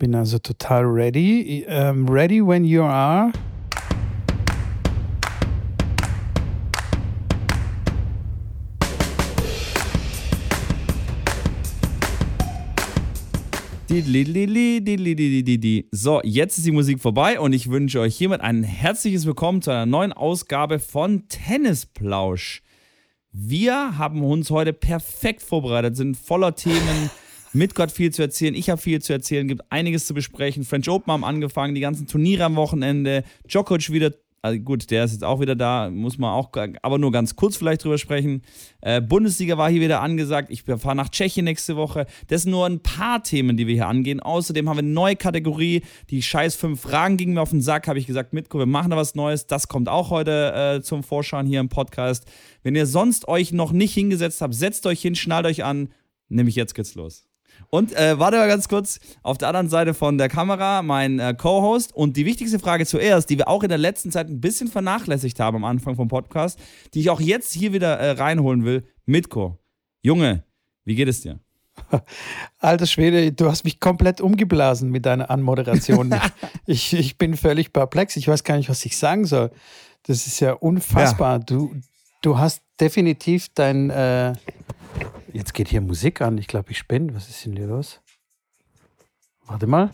bin also total ready. Um, ready when you are. So, jetzt ist die Musik vorbei und ich wünsche euch hiermit ein herzliches Willkommen zu einer neuen Ausgabe von Tennisplausch. Wir haben uns heute perfekt vorbereitet, sind voller Themen, mit Gott viel zu erzählen. Ich habe viel zu erzählen, gibt einiges zu besprechen. French Open haben angefangen, die ganzen Turniere am Wochenende. Djokovic wieder also gut, der ist jetzt auch wieder da, muss man auch, aber nur ganz kurz vielleicht drüber sprechen. Äh, Bundesliga war hier wieder angesagt. Ich fahre nach Tschechien nächste Woche. Das sind nur ein paar Themen, die wir hier angehen. Außerdem haben wir eine neue Kategorie. Die scheiß fünf Fragen gingen mir auf den Sack, habe ich gesagt, Mitko, wir machen da was Neues. Das kommt auch heute äh, zum Vorschauen hier im Podcast. Wenn ihr sonst euch noch nicht hingesetzt habt, setzt euch hin, schnallt euch an. Nämlich jetzt geht's los. Und äh, warte mal ganz kurz, auf der anderen Seite von der Kamera mein äh, Co-Host. Und die wichtigste Frage zuerst, die wir auch in der letzten Zeit ein bisschen vernachlässigt haben am Anfang vom Podcast, die ich auch jetzt hier wieder äh, reinholen will. Mitko, Junge, wie geht es dir? Alter Schwede, du hast mich komplett umgeblasen mit deiner Anmoderation. ich, ich bin völlig perplex. Ich weiß gar nicht, was ich sagen soll. Das ist ja unfassbar. Ja. Du, du hast definitiv dein, äh, Jetzt geht hier Musik an. Ich glaube, ich spinne. Was ist denn hier los? Warte mal.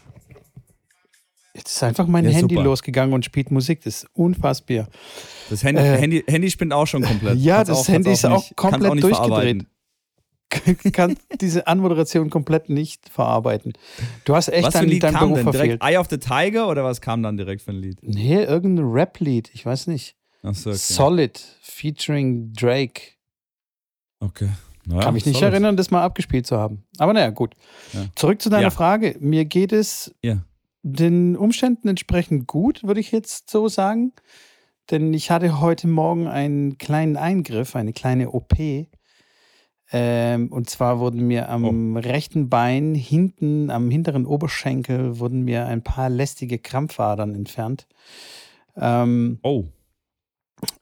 Jetzt ist einfach mein ja, Handy super. losgegangen und spielt Musik. Das ist unfassbar. Das Handy, äh, Handy, Handy spinnt auch schon komplett. Ja, kann's das auch, Handy ist auch komplett auch durchgedreht. kann diese Anmoderation komplett nicht verarbeiten. Du hast echt was dein, Lied dein kam Beruf denn? verfehlt. Direkt Eye of the Tiger oder was kam dann direkt für ein Lied? Nee, irgendein Rap-Lied. Ich weiß nicht. So, okay. Solid featuring Drake. Okay. Ja, Kann mich nicht erinnern, das mal abgespielt zu haben. Aber naja, gut. Ja. Zurück zu deiner ja. Frage. Mir geht es den Umständen entsprechend gut, würde ich jetzt so sagen. Denn ich hatte heute Morgen einen kleinen Eingriff, eine kleine OP. Ähm, und zwar wurden mir am oh. rechten Bein, hinten, am hinteren Oberschenkel, wurden mir ein paar lästige Krampfadern entfernt. Ähm, oh.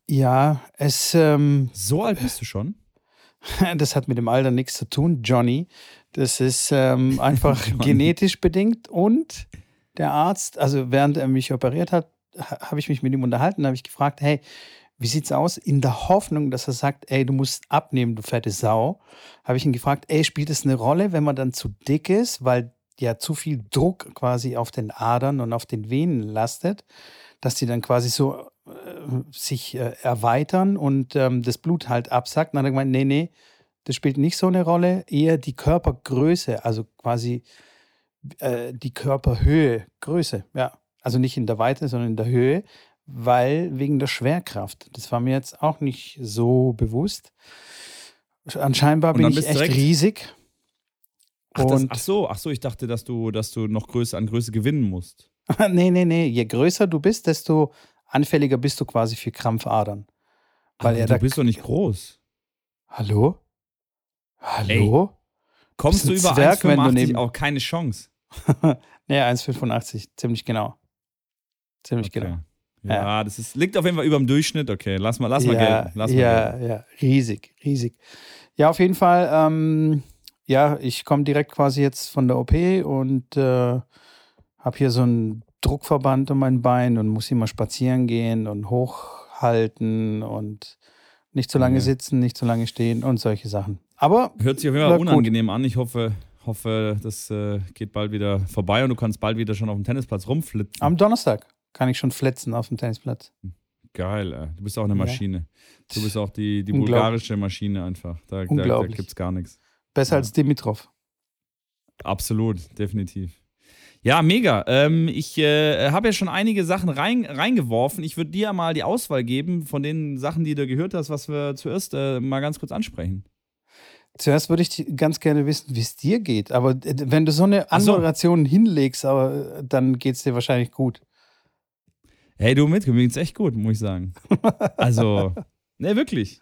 Ja, es. Ähm, so alt bist du schon? Das hat mit dem Alter nichts zu tun, Johnny. Das ist ähm, einfach genetisch bedingt. Und der Arzt, also während er mich operiert hat, habe ich mich mit ihm unterhalten, habe ich gefragt, hey, wie sieht's aus? In der Hoffnung, dass er sagt, ey, du musst abnehmen, du fette Sau, habe ich ihn gefragt, ey, spielt es eine Rolle, wenn man dann zu dick ist, weil ja zu viel Druck quasi auf den Adern und auf den Venen lastet, dass die dann quasi so sich äh, erweitern und ähm, das Blut halt absackt. dann hat er gemeint, nee, nee, das spielt nicht so eine Rolle, eher die Körpergröße, also quasi äh, die Körperhöhe, Größe, ja. Also nicht in der Weite, sondern in der Höhe, weil wegen der Schwerkraft. Das war mir jetzt auch nicht so bewusst. Anscheinend bin ich echt riesig. Ach, das, ach, so, ach so, ich dachte, dass du, dass du noch Größe an Größe gewinnen musst. nee, nee, nee. Je größer du bist, desto anfälliger bist du quasi für Krampfadern. Weil Aber du bist doch nicht groß. Hallo? Hallo? Ey, kommst du über Zwerg, 1,85 auch keine Chance. nee, 1,85, ziemlich genau. Ziemlich okay. genau. Ja, ja, das ist, liegt auf jeden Fall über dem Durchschnitt. Okay, lass mal, lass mal ja, gelten. Lass ja, gelten. ja, riesig, riesig. Ja, auf jeden Fall. Ähm, ja, ich komme direkt quasi jetzt von der OP und äh, habe hier so ein Druckverband um mein Bein und muss immer spazieren gehen und hochhalten und nicht zu lange okay. sitzen, nicht zu lange stehen und solche Sachen. Aber hört sich auf jeden Fall unangenehm gut. an. Ich hoffe, hoffe, das äh, geht bald wieder vorbei und du kannst bald wieder schon auf dem Tennisplatz rumflitzen. Am Donnerstag kann ich schon flitzen auf dem Tennisplatz. Geil, ey. du bist auch eine Maschine. Ja. Du bist auch die, die bulgarische Maschine einfach. Da, da, da gibt es gar nichts. Besser ja. als Dimitrov. Absolut, definitiv. Ja, mega. Ähm, ich äh, habe ja schon einige Sachen rein, reingeworfen. Ich würde dir mal die Auswahl geben von den Sachen, die du gehört hast, was wir zuerst äh, mal ganz kurz ansprechen. Zuerst würde ich ganz gerne wissen, wie es dir geht. Aber äh, wenn du so eine Anmoderation so. hinlegst, aber äh, dann geht es dir wahrscheinlich gut. Hey, du mit, mir geht's echt gut, muss ich sagen. Also, ne, wirklich.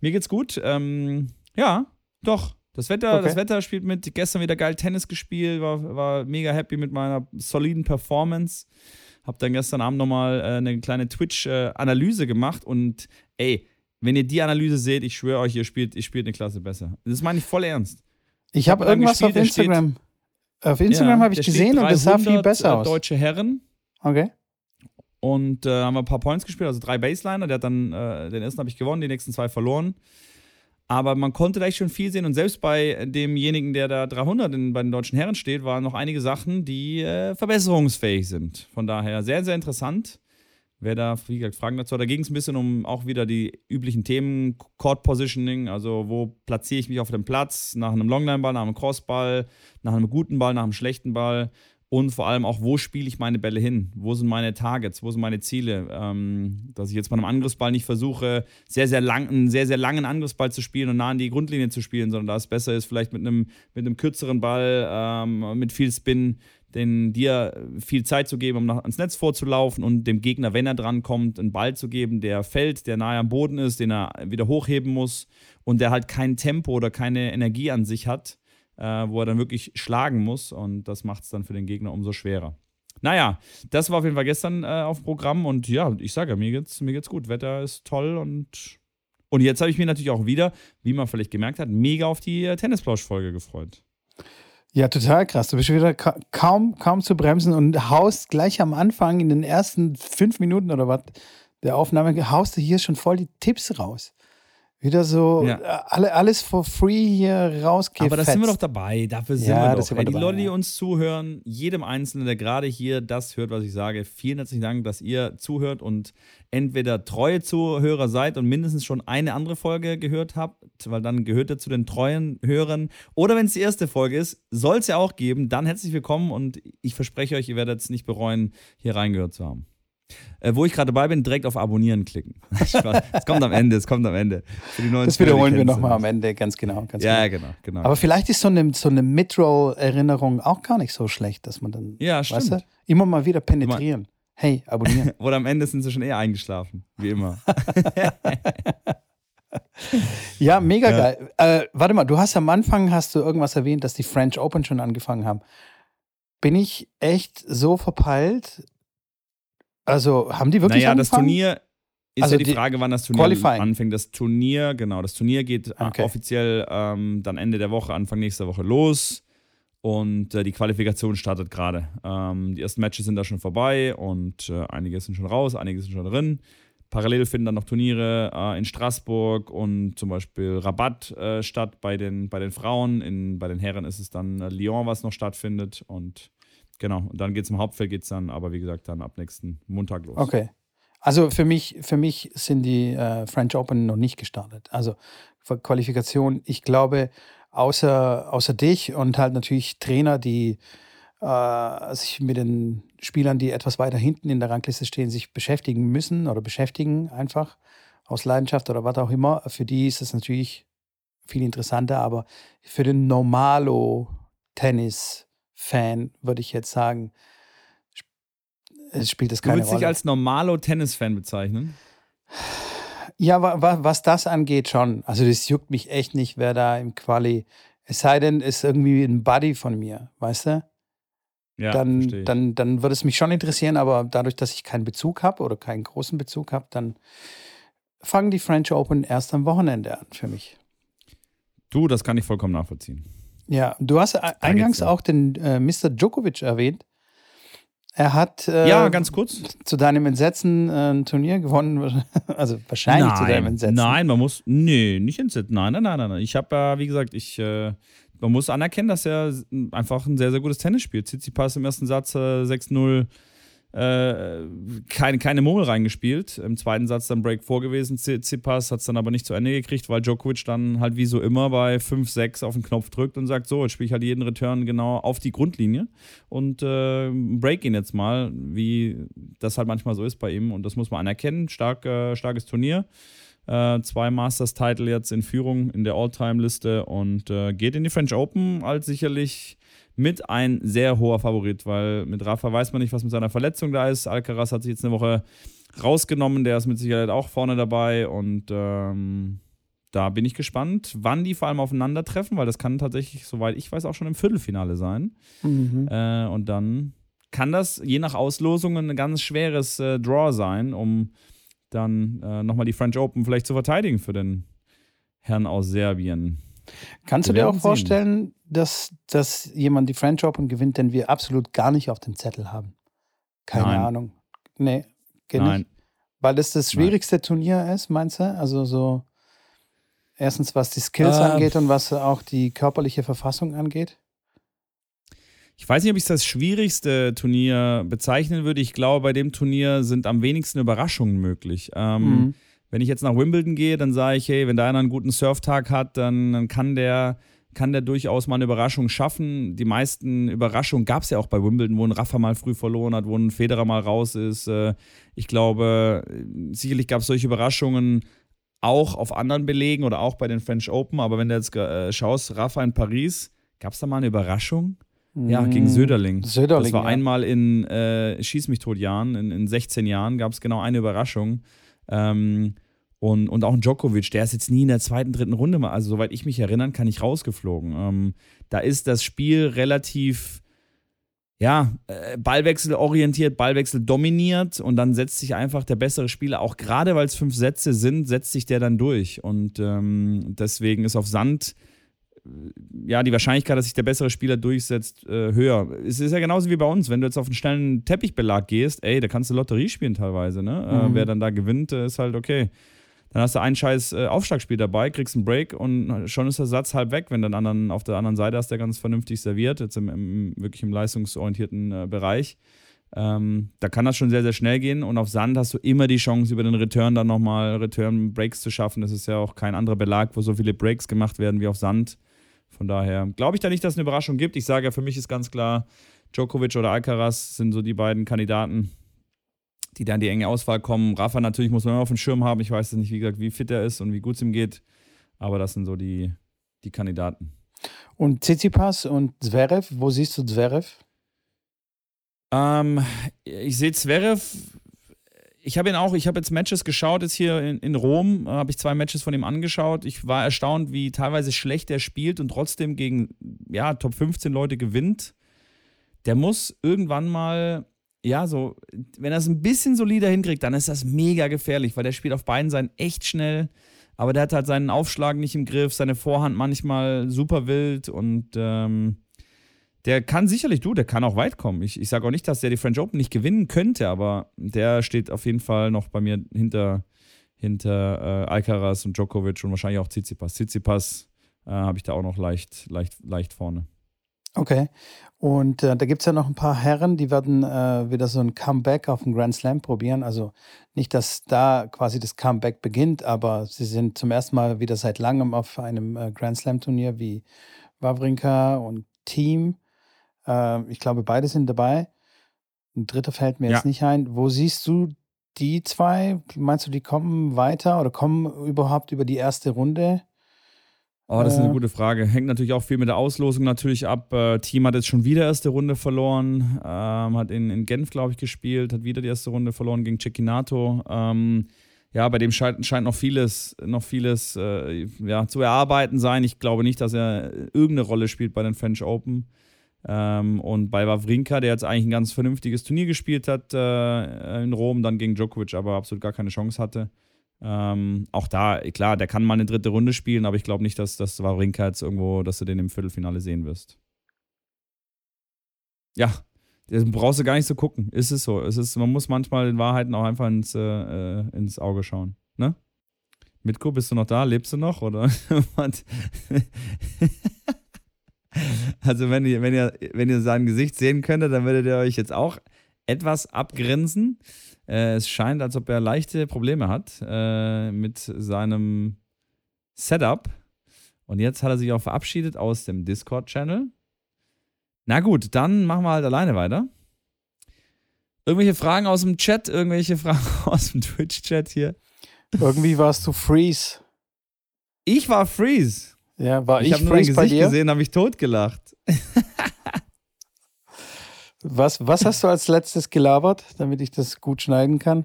Mir geht's gut. Ähm, ja, doch. Das Wetter, okay. das Wetter spielt mit. Gestern wieder geil Tennis gespielt, war, war mega happy mit meiner soliden Performance. Hab dann gestern Abend nochmal äh, eine kleine Twitch-Analyse gemacht und ey, wenn ihr die Analyse seht, ich schwöre euch, ihr spielt, ihr spielt eine Klasse besser. Das meine ich voll ernst. Ich habe hab irgendwas gespielt, auf Instagram. Auf Instagram Ja, habe ich steht gesehen und das sah viel 300, besser äh, aus. Deutsche Herren. Okay. Und äh, haben wir ein paar Points gespielt, also drei Baseliner. Der hat dann, äh, den ersten habe ich gewonnen, die nächsten zwei verloren. Aber man konnte da echt schon viel sehen. Und selbst bei demjenigen, der da 300 in, bei den deutschen Herren steht, waren noch einige Sachen, die äh, verbesserungsfähig sind. Von daher sehr, sehr interessant. Wer da, wie gesagt, Fragen dazu hat, da ging es ein bisschen um auch wieder die üblichen Themen, Court Positioning, also wo platziere ich mich auf dem Platz, nach einem Longline-Ball, nach einem Crossball, nach einem guten Ball, nach einem schlechten Ball und vor allem auch, wo spiele ich meine Bälle hin? Wo sind meine Targets? Wo sind meine Ziele? Ähm, dass ich jetzt bei einem Angriffsball nicht versuche, sehr, sehr lang, einen sehr, sehr langen Angriffsball zu spielen und nah an die Grundlinie zu spielen, sondern da es besser ist, vielleicht mit einem, mit einem kürzeren Ball, ähm, mit viel Spin, den dir viel Zeit zu geben, um ans Netz vorzulaufen und dem Gegner, wenn er drankommt, einen Ball zu geben, der fällt, der nahe am Boden ist, den er wieder hochheben muss und der halt kein Tempo oder keine Energie an sich hat, äh, wo er dann wirklich schlagen muss und das macht es dann für den Gegner umso schwerer. Naja, das war auf jeden Fall gestern äh, auf Programm und ja, ich sage, mir geht's, mir geht's gut. Wetter ist toll und, und jetzt habe ich mich natürlich auch wieder, wie man vielleicht gemerkt hat, mega auf die äh, Tennisplausch-Folge gefreut. Ja, total krass. Du bist wieder ka kaum, kaum zu bremsen und haust gleich am Anfang in den ersten fünf Minuten oder was der Aufnahme, haust du hier schon voll die Tipps raus. Wieder so Ja. äh, alle, alles for free hier rausgefetzt. Aber da sind wir doch dabei, dafür sind Ja, wir doch. sind wir Ey, die dabei, Leute, die uns zuhören, jedem Einzelnen, der gerade hier das hört, was ich sage, vielen herzlichen Dank, dass ihr zuhört und entweder treue Zuhörer seid und mindestens schon eine andere Folge gehört habt, weil dann gehört ihr zu den treuen Hörern. Oder wenn es die erste Folge ist, soll es ja auch geben, dann herzlich willkommen und ich verspreche euch, ihr werdet es nicht bereuen, hier reingehört zu haben. Äh, wo ich gerade dabei bin, direkt auf Abonnieren klicken. Es kommt am Ende, es kommt am Ende. Für die neuen das wiederholen wir nochmal am Ende, ganz genau. Ganz Ja, genau. genau, genau. Aber vielleicht ist so eine, so eine Mid-Roll-Erinnerung auch gar nicht so schlecht, dass man dann, ja, weißt stimmt. du, immer mal wieder penetrieren. Hey, abonnieren. Oder am Ende sind sie schon eher eingeschlafen, wie immer. ja, mega Ja. geil. Äh, warte mal, du hast am Anfang, hast du irgendwas erwähnt, dass die French Open schon angefangen haben. Bin ich echt so verpeilt? Also, haben die wirklich naja, das angefangen? Turnier ist Also ja die die Frage, wann das Turnier Qualifying. anfängt. Das Turnier, genau, das Turnier geht äh, Okay. offiziell ähm, dann Ende der Woche, Anfang nächster Woche los. Und äh, die Qualifikation startet gerade. Ähm, die ersten Matches sind da schon vorbei und äh, einige sind schon raus, einige sind schon drin. Parallel finden dann noch Turniere äh, in Straßburg und zum Beispiel Rabatt äh, statt bei den, bei den Frauen. In, bei den Herren ist es dann äh, Lyon, was noch stattfindet. Und genau, und dann geht es im Hauptfeld, geht es dann aber wie gesagt dann ab nächsten Montag los. Okay. Also für mich, für mich sind die äh, French Open noch nicht gestartet. Also Qualifikation, ich glaube, außer, außer dich und halt natürlich Trainer, die äh, sich mit den Spielern, die etwas weiter hinten in der Rangliste stehen, sich beschäftigen müssen oder beschäftigen einfach aus Leidenschaft oder was auch immer. Für die ist es natürlich viel interessanter, aber für den Normalo-Tennis-Fan würde ich jetzt sagen, sp- es spielt es Du keine willst dich Rolle. als normalo Tennis-Fan bezeichnen? Ja, wa, wa, was das angeht, schon. Also, das juckt mich echt nicht, wer da im Quali. Es sei denn, ist irgendwie ein Buddy von mir, weißt du? Ja, dann, dann, dann würde es mich schon interessieren, aber dadurch, dass ich keinen Bezug habe oder keinen großen Bezug habe, dann fangen die French Open erst am Wochenende an für mich. Du, das kann ich vollkommen nachvollziehen. Ja, du hast e- eingangs auch den äh, Mr. Djokovic erwähnt. Er hat äh, ja, ganz kurz. zu deinem Entsetzen äh, ein Turnier gewonnen, also wahrscheinlich zu deinem Entsetzen. Nein, man muss. Nee, nicht entsetzen. Nein, nein, nein, nein. nein. Ich habe ja, wie gesagt, ich. Äh, man muss anerkennen, dass er einfach ein sehr, sehr gutes Tennis spielt. Tsitsipas im ersten Satz äh, 6-0. Äh, keine, keine Murmel reingespielt. Im zweiten Satz dann Break vorgewesen. Tsitsipas hat es dann aber nicht zu Ende gekriegt, weil Djokovic dann halt wie so immer bei 5-6 auf den Knopf drückt und sagt: So, jetzt spiele ich halt jeden Return genau auf die Grundlinie und äh, break ihn jetzt mal, wie das halt manchmal so ist bei ihm. Und das muss man anerkennen. Stark, äh, starkes Turnier. Äh, zwei Masters-Title jetzt in Führung in der All-Time-Liste und äh, geht in die French Open als sicherlich mit ein sehr hoher Favorit, weil mit Rafa weiß man nicht, was mit seiner Verletzung da ist. Alcaraz hat sich jetzt eine Woche rausgenommen, der ist mit Sicherheit auch vorne dabei und ähm, da bin ich gespannt, wann die vor allem aufeinandertreffen, weil das kann tatsächlich, soweit ich weiß, auch schon im Viertelfinale sein. Mhm. Äh, und dann kann das je nach Auslosung ein ganz schweres äh, Draw sein, um dann äh, nochmal die French Open vielleicht zu verteidigen für den Herrn aus Serbien. Kannst wir du dir auch vorstellen, dass, dass jemand die French Open gewinnt, den wir absolut gar nicht auf dem Zettel haben? Keine Nein. Ahnung. Nee, geht Nein. nicht. Weil das das schwierigste Nein. Turnier ist, meinst du? Also so erstens, was die Skills äh, angeht und was auch die körperliche Verfassung angeht? Ich weiß nicht, ob ich es das schwierigste Turnier bezeichnen würde. Ich glaube, bei dem Turnier sind am wenigsten Überraschungen möglich. Ähm, mhm. Wenn ich jetzt nach Wimbledon gehe, dann sage ich, hey, wenn da einer einen guten Surftag hat, dann, dann kann der kann der durchaus mal eine Überraschung schaffen. Die meisten Überraschungen gab es ja auch bei Wimbledon, wo ein Rafa mal früh verloren hat, wo ein Federer mal raus ist. Äh, ich glaube, sicherlich gab es solche Überraschungen auch auf anderen Belegen oder auch bei den French Open. Aber wenn du jetzt äh, schaust, Rafa in Paris, gab es da mal eine Überraschung? Ja, mm, gegen Söderling. Söderling. Das war ja. einmal in äh, Schieß mich tot Jahren, in, in 16 Jahren gab es genau eine Überraschung. Ähm, und, und auch ein Djokovic, der ist jetzt nie in der zweiten, dritten Runde mal, also soweit ich mich erinnern kann, nicht rausgeflogen. Ähm, da ist das Spiel relativ, ja, äh, Ballwechsel orientiert, Ballwechsel dominiert und dann setzt sich einfach der bessere Spieler, auch gerade weil es fünf Sätze sind, setzt sich der dann durch. Und ähm, deswegen ist auf Sand äh, ja, die Wahrscheinlichkeit, dass sich der bessere Spieler durchsetzt, äh, höher. Es ist ja genauso wie bei uns, wenn du jetzt auf einen schnellen Teppichbelag gehst, ey, da kannst du Lotterie spielen teilweise, ne? Äh, mhm. wer dann da gewinnt, äh, ist halt okay. Dann hast du ein scheiß äh, Aufschlagspiel dabei, kriegst einen Break und schon ist der Satz halb weg, wenn du anderen auf der anderen Seite hast, der ganz vernünftig serviert, jetzt im, im wirklich im leistungsorientierten äh, Bereich. Ähm, da kann das schon sehr, sehr schnell gehen und auf Sand hast du immer die Chance, über den Return dann nochmal Return-Breaks zu schaffen. Das ist ja auch kein anderer Belag, wo so viele Breaks gemacht werden wie auf Sand. Von daher glaube ich da nicht, dass es eine Überraschung gibt. Ich sage ja, für mich ist ganz klar, Djokovic oder Alcaraz sind so die beiden Kandidaten die dann die enge Auswahl kommen. Rafa natürlich muss man immer auf dem Schirm haben. Ich weiß nicht, wie gesagt, wie fit er ist und wie gut es ihm geht. Aber das sind so die, die Kandidaten. Und Tsitsipas und Zverev, wo siehst du Zverev? Ähm, ich sehe Zverev, ich habe ihn auch, ich habe jetzt Matches geschaut, jetzt hier in, in Rom, habe ich zwei Matches von ihm angeschaut. Ich war erstaunt, wie teilweise schlecht er spielt und trotzdem gegen ja, Top 15 Leute gewinnt. Der muss irgendwann mal ja, so, wenn er es ein bisschen solider hinkriegt, dann ist das mega gefährlich, weil der spielt auf beiden Seiten echt schnell. Aber der hat halt seinen Aufschlag nicht im Griff, seine Vorhand manchmal super wild und ähm, der kann sicherlich, du, der kann auch weit kommen. Ich, ich sage auch nicht, dass der die French Open nicht gewinnen könnte, aber der steht auf jeden Fall noch bei mir hinter, hinter äh, Alcaraz und Djokovic und wahrscheinlich auch Tsitsipas. Tsitsipas äh, habe ich da auch noch leicht, leicht, leicht vorne. Okay. Und äh, da gibt es ja noch ein paar Herren, die werden äh, wieder so ein Comeback auf dem Grand Slam probieren. Also nicht, dass da quasi das Comeback beginnt, aber sie sind zum ersten Mal wieder seit langem auf einem äh, Grand Slam-Turnier wie Wawrinka und Team. Äh, ich glaube, beide sind dabei. Ein dritter fällt mir ja. jetzt nicht ein. Wo siehst du die zwei? Meinst du, die kommen weiter oder kommen überhaupt über die erste Runde? Oh, das ist eine gute Frage. Hängt natürlich auch viel mit der Auslosung natürlich ab. Äh, Team hat jetzt schon wieder erste Runde verloren, ähm, hat in, in Genf, glaube ich, gespielt, hat wieder die erste Runde verloren gegen Cecchinato. Ähm, ja, bei dem scheint, scheint noch vieles, noch vieles äh, ja, zu erarbeiten sein. Ich glaube nicht, dass er irgendeine Rolle spielt bei den French Open. Ähm, und bei Wawrinka, der jetzt eigentlich ein ganz vernünftiges Turnier gespielt hat äh, in Rom, dann gegen Djokovic, aber absolut gar keine Chance hatte. Ähm, auch da, klar, der kann mal eine dritte Runde spielen, aber ich glaube nicht, dass das Wawrinka jetzt irgendwo, dass du den im Viertelfinale sehen wirst. Ja, das brauchst du gar nicht so gucken. Ist es so. Es man muss manchmal den Wahrheiten auch einfach ins, äh, äh ins Auge schauen. Ne? Mitko, bist du noch da? Lebst du noch? Oder also, wenn ihr, wenn, ihr, wenn ihr sein Gesicht sehen könntet, dann würdet ihr euch jetzt auch etwas abgrinsen. Äh, es scheint, als ob er leichte Probleme hat äh, mit seinem Setup. Und jetzt hat er sich auch verabschiedet aus dem Discord-Channel. Na gut, dann machen wir halt alleine weiter. Irgendwelche Fragen aus dem Chat, irgendwelche Fragen aus dem Twitch-Chat hier. Irgendwie warst du Freeze. Ich war Freeze. Ja, war ich, ich habe nur dein Gesicht gesehen, habe ich totgelacht. Was, was hast du als letztes gelabert, damit ich das gut schneiden kann?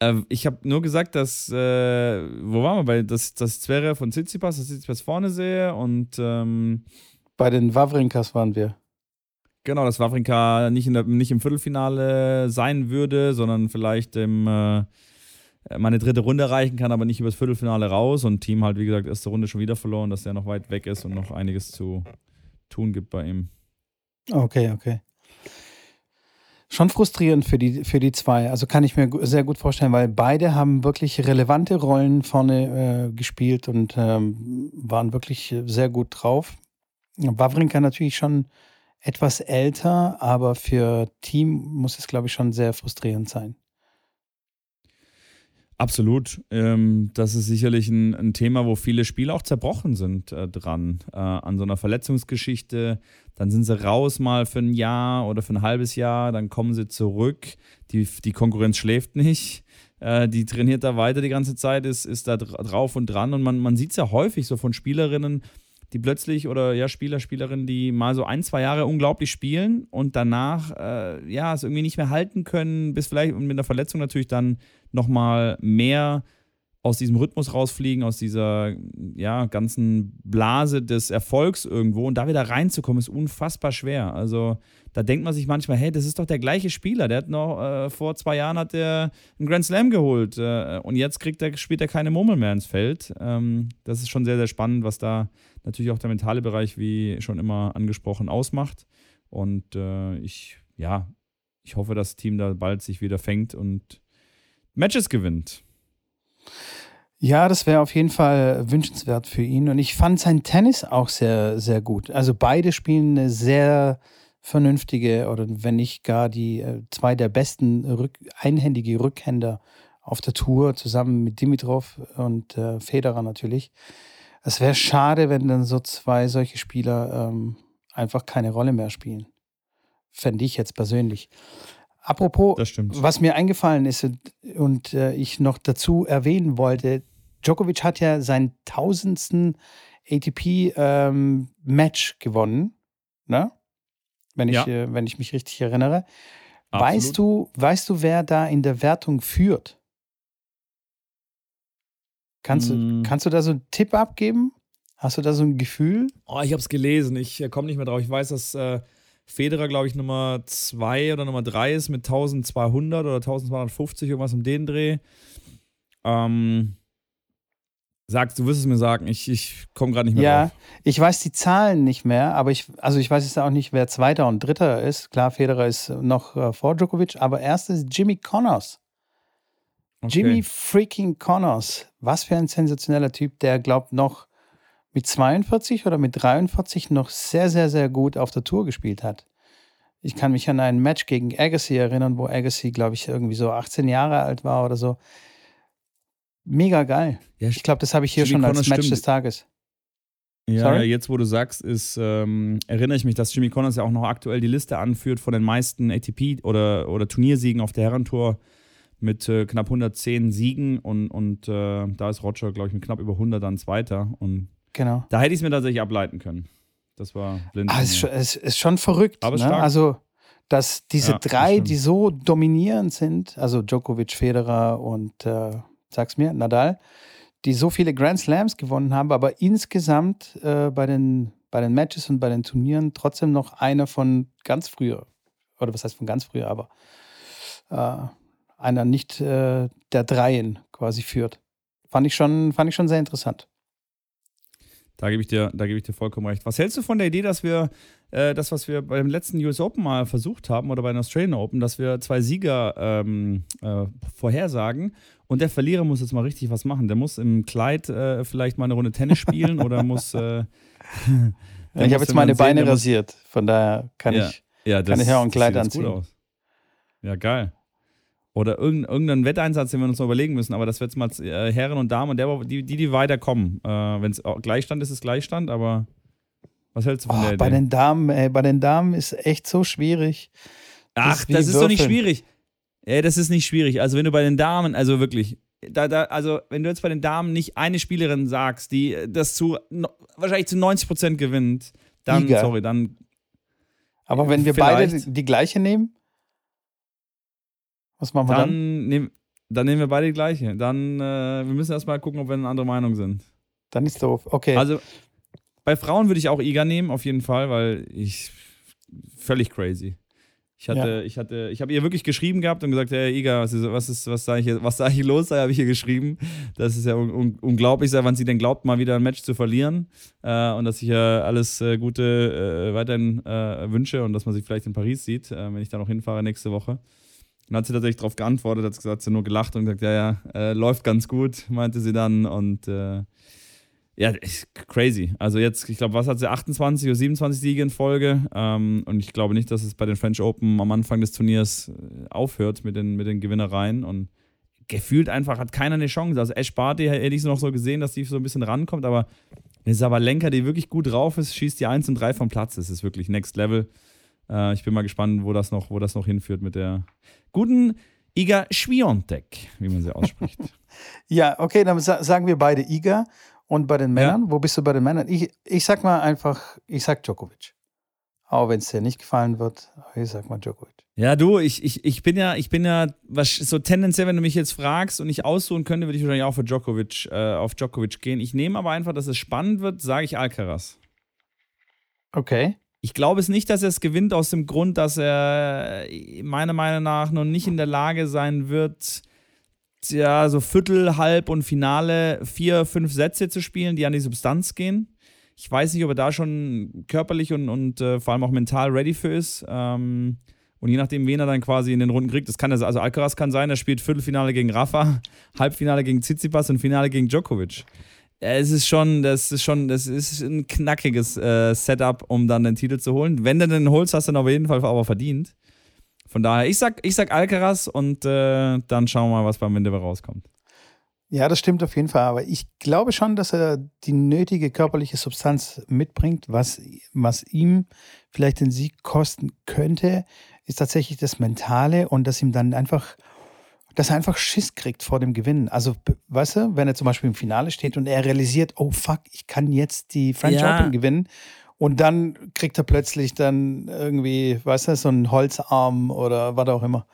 Ähm, ich habe nur gesagt, dass, äh, wo waren wir bei, dass das Zverev von Tsitsipas, dass Tsitsipas vorne sehe und ähm, bei den Wawrinkas waren wir. Genau, dass Wawrinka nicht, in der, nicht im Viertelfinale sein würde, sondern vielleicht im, äh, meine dritte Runde erreichen kann, aber nicht übers Viertelfinale raus und Team halt, wie gesagt, erste Runde schon wieder verloren, dass der noch weit weg ist und noch einiges zu tun gibt bei ihm. Okay, okay. Schon frustrierend für die, für die zwei. Also kann ich mir sehr gut vorstellen, weil beide haben wirklich relevante Rollen vorne äh, gespielt und ähm, waren wirklich sehr gut drauf. Wawrinka natürlich schon etwas älter, aber für Team muss es, glaube ich, schon sehr frustrierend sein. Absolut. Ähm, das ist sicherlich ein, ein, Thema, wo viele Spieler auch zerbrochen sind äh, dran. Äh, an so einer Verletzungsgeschichte. Dann sind sie raus mal für ein Jahr oder für ein halbes Jahr. Dann kommen sie zurück. Die, die Konkurrenz schläft nicht. Äh, die trainiert da weiter die ganze Zeit, ist, ist da drauf und dran. Und man, man sieht es ja häufig so von Spielerinnen, die plötzlich oder ja, Spieler, Spielerinnen, die mal so ein, zwei Jahre unglaublich spielen und danach äh, ja es irgendwie nicht mehr halten können, bis vielleicht und mit einer Verletzung natürlich dann nochmal mehr aus diesem Rhythmus rausfliegen, aus dieser ja, ganzen Blase des Erfolgs irgendwo und da wieder reinzukommen, ist unfassbar schwer. Also da denkt man sich manchmal, hey, das ist doch der gleiche Spieler. Der hat noch äh, vor zwei Jahren hat der einen Grand Slam geholt äh, und jetzt kriegt er, spielt er keine Murmel mehr ins Feld. Ähm, das ist schon sehr, sehr spannend, was da natürlich auch der mentale Bereich, wie schon immer angesprochen, ausmacht. Und äh, ich, ja, ich hoffe, das Team da bald sich wieder fängt und Matches gewinnt. Ja, das wäre auf jeden Fall wünschenswert für ihn. Und ich fand sein Tennis auch sehr, sehr gut. Also beide spielen eine sehr vernünftige oder wenn nicht gar die äh, zwei der besten Rück einhändige Rückhänder auf der Tour, zusammen mit Dimitrov und äh, Federer natürlich. Es wäre schade, wenn dann so zwei solche Spieler ähm, einfach keine Rolle mehr spielen. Fände ich jetzt persönlich. Apropos, was mir eingefallen ist und, und äh, ich noch dazu erwähnen wollte, Djokovic hat ja seinen tausendsten ATP-Match ähm, gewonnen, ne? Wenn ich, ja. äh, wenn ich mich richtig erinnere. Weißt du, weißt du, wer da in der Wertung führt? Kannst, mm. du, hm. kannst du da so einen Tipp abgeben? Hast du da so ein Gefühl? Oh, ich habe es gelesen. Ich äh, komme nicht mehr drauf. Ich weiß, dass äh, Federer, glaube ich, Nummer 2 oder Nummer 3 ist mit 1200 oder 1250, irgendwas um den Dreh. Ähm, sagst, du wirst es mir sagen, ich, ich komme gerade nicht mehr ja, drauf. Ja, ich weiß die Zahlen nicht mehr, aber ich, also ich weiß jetzt auch nicht, wer Zweiter und Dritter ist. Klar, Federer ist noch äh, vor Djokovic, aber erster ist Jimmy Connors. Okay. Jimmy freaking Connors. Was für ein sensationeller Typ, der glaubt noch mit 42 oder mit 43 noch sehr, sehr, sehr gut auf der Tour gespielt hat. Ich kann mich an ein Match gegen Agassi erinnern, wo Agassi, glaube ich, irgendwie so 18 Jahre alt war oder so. Mega geil. Ja, ich glaube, das habe ich hier schon als Match stimmt. des Tages. Ja, Sorry? jetzt wo du sagst, ist, ähm, erinnere ich mich, dass Jimmy Connors ja auch noch aktuell die Liste anführt von den meisten ATP- oder, oder Turniersiegen auf der Herrentour mit äh, knapp 110 Siegen und, und äh, da ist Roger, glaube ich, mit knapp über 100 dann Zweiter. Und Genau. Da hätte ich es mir tatsächlich ableiten können. Das war blind. Ah, es, ist, ist schon verrückt. Aber ne? Also, dass diese ja, drei, die so dominierend sind, also Djokovic, Federer und, äh, sag's mir, Nadal, die so viele Grand Slams gewonnen haben, aber insgesamt äh, bei, den, bei den Matches und bei den Turnieren trotzdem noch einer von ganz früher. Oder was heißt von ganz früher, aber äh, einer nicht äh, der Dreien quasi führt. Fand ich schon, fand ich schon sehr interessant. Da gebe ich, dir, ich dir vollkommen recht. Was hältst du von der Idee, dass wir äh, das, was wir beim letzten US Open mal versucht haben oder bei den Australian Open, dass wir zwei Sieger ähm, äh, vorhersagen und der Verlierer muss jetzt mal richtig was machen. Der muss im Kleid äh, vielleicht mal eine Runde Tennis spielen oder muss. Äh, ich habe jetzt meine Beine sehen, rasiert, von daher kann ja, ich, ja, das, kann ich auch ein Kleid anziehen. Ja, geil. Oder irgendeinen Wetteinsatz, den wir uns noch überlegen müssen. Aber das wird jetzt mal äh, Herren und Damen und der, die, die, die weiterkommen. Äh, Wenn es Gleichstand ist, ist Gleichstand, aber was hältst du von oh, der Idee? Bei den Damen, ey, bei den Damen ist echt so schwierig. Ach, das, das ist doch nicht schwierig. Ey, das ist nicht schwierig. Also wenn du bei den Damen, also wirklich, da, da, also wenn du jetzt bei den Damen nicht eine Spielerin sagst, die das zu wahrscheinlich zu 90 Prozent gewinnt, dann, Liga. sorry, dann. Aber wenn wir vielleicht. beide die gleiche nehmen? Was machen wir dann? Dann, nehm, dann nehmen wir beide die gleiche. Dann, äh, wir müssen erstmal gucken, ob wir eine andere Meinung sind. Dann ist doof. Okay. Also, bei Frauen würde ich auch Iga nehmen, auf jeden Fall, weil ich völlig crazy. Ich hatte, ja. ich hatte, ich habe ihr wirklich geschrieben gehabt und gesagt, hey Iga, was ist, was ist, was sage ich, was sage ich los? Da habe ich ihr geschrieben. Das ist ja un un unglaublich, wann sie denn glaubt, mal wieder ein Match zu verlieren äh, und dass ich ihr alles äh, Gute äh, weiterhin äh, wünsche und dass man sich vielleicht in Paris sieht, äh, wenn ich da noch hinfahre nächste Woche. Und hat sie tatsächlich darauf geantwortet, hat gesagt, sie nur gelacht und gesagt, ja, ja, äh, läuft ganz gut, meinte sie dann und ja, crazy. Also jetzt, ich glaube, was hat sie? 28 oder 27 Siege in Folge. Ähm, und ich glaube nicht, dass es bei den French Open am Anfang des Turniers äh, aufhört mit den, mit den Gewinnereien. Und gefühlt einfach hat keiner eine Chance. Also Ash Barty hätte ich noch so gesehen, dass die so ein bisschen rankommt, aber eine Sabalenka, die wirklich gut drauf ist, schießt die 1 und 3 vom Platz. Das ist wirklich Next Level. Äh, ich bin mal gespannt, wo das noch, wo das noch hinführt mit der guten Iga Schwiontek, wie man sie ausspricht. ja, okay, dann sagen wir beide Iga. Und bei den Männern, ja. wo bist du bei den Männern? Ich, ich sag mal einfach, ich sag Djokovic. Auch wenn es dir nicht gefallen wird, ich sag mal Djokovic. Ja, du, ich, ich, ich bin ja, ich bin ja, was, so tendenziell, wenn du mich jetzt fragst und ich aussuchen könnte, würde ich wahrscheinlich auch für Djokovic, äh, auf Djokovic gehen. Ich nehme aber einfach, dass es spannend wird, sage ich Alcaraz. Okay. Ich glaube es nicht, dass er es gewinnt, aus dem Grund, dass er meiner Meinung nach noch nicht in der Lage sein wird, ja, so Viertel, Halb und Finale vier, fünf Sätze zu spielen, die an die Substanz gehen. Ich weiß nicht, ob er da schon körperlich und, und äh, vor allem auch mental ready für ist. Ähm, und je nachdem, wen er dann quasi in den Runden kriegt, das kann er, also Alcaraz kann sein, er spielt Viertelfinale gegen Rafa, Halbfinale gegen Tsitsipas und Finale gegen Djokovic. Es ist schon, das ist schon, das ist ein knackiges äh, Setup, um dann den Titel zu holen. Wenn du den holst, hast du ihn auf jeden Fall aber verdient. Von daher, ich sag, ich sag Alcaraz und äh, dann schauen wir mal, was beim Ende rauskommt. Ja, das stimmt auf jeden Fall. Aber ich glaube schon, dass er die nötige körperliche Substanz mitbringt. Was, was ihm vielleicht den Sieg kosten könnte, ist tatsächlich das Mentale und dass ihm dann einfach, dass er einfach Schiss kriegt vor dem Gewinn. Also, weißt du, wenn er zum Beispiel im Finale steht und er realisiert, oh fuck, ich kann jetzt die French ja. Open gewinnen und dann kriegt er plötzlich dann irgendwie, weißt du, so einen Holzarm oder was auch immer.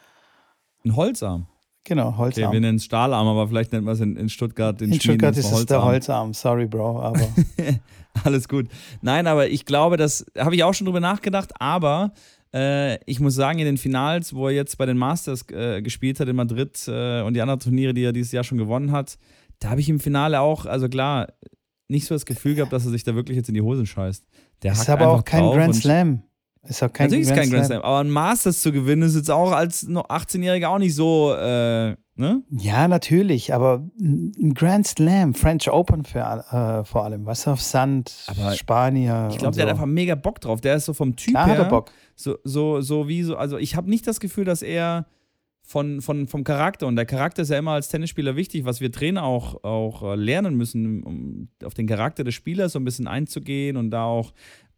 Ein Holzarm? Genau, Holzarm. Okay, wir nennen es Stahlarm, aber vielleicht nennt man es in, in Stuttgart den In Stuttgart ist es der Holzarm. Sorry, Bro, aber. Alles gut. Nein, aber ich glaube, das habe ich auch schon drüber nachgedacht, aber äh, ich muss sagen, in den Finals, wo er jetzt bei den Masters äh, gespielt hat in Madrid äh, und die anderen Turniere, die er dieses Jahr schon gewonnen hat, da habe ich im Finale auch, also klar, nicht so das Gefühl gehabt, dass er sich da wirklich jetzt in die Hosen scheißt. Der ist aber auch kein Grand Slam. Ist auch kein Natürlich Grand ist kein Grand Slam. Slam. Aber ein Masters zu gewinnen ist jetzt auch als 18-Jähriger auch nicht so, äh, ne? Ja, natürlich. Aber ein Grand Slam, French Open für, äh, vor allem, was auf Sand, aber Spanier. Ich glaube, der so. hat einfach mega Bock drauf. Der ist so vom Typ Klar her. Er Bock. So, so, so wie so, also ich habe nicht das Gefühl, dass er von, von, vom Charakter. Und der Charakter ist ja immer als Tennisspieler wichtig, was wir Trainer auch, auch äh, lernen müssen, um auf den Charakter des Spielers so ein bisschen einzugehen und da auch,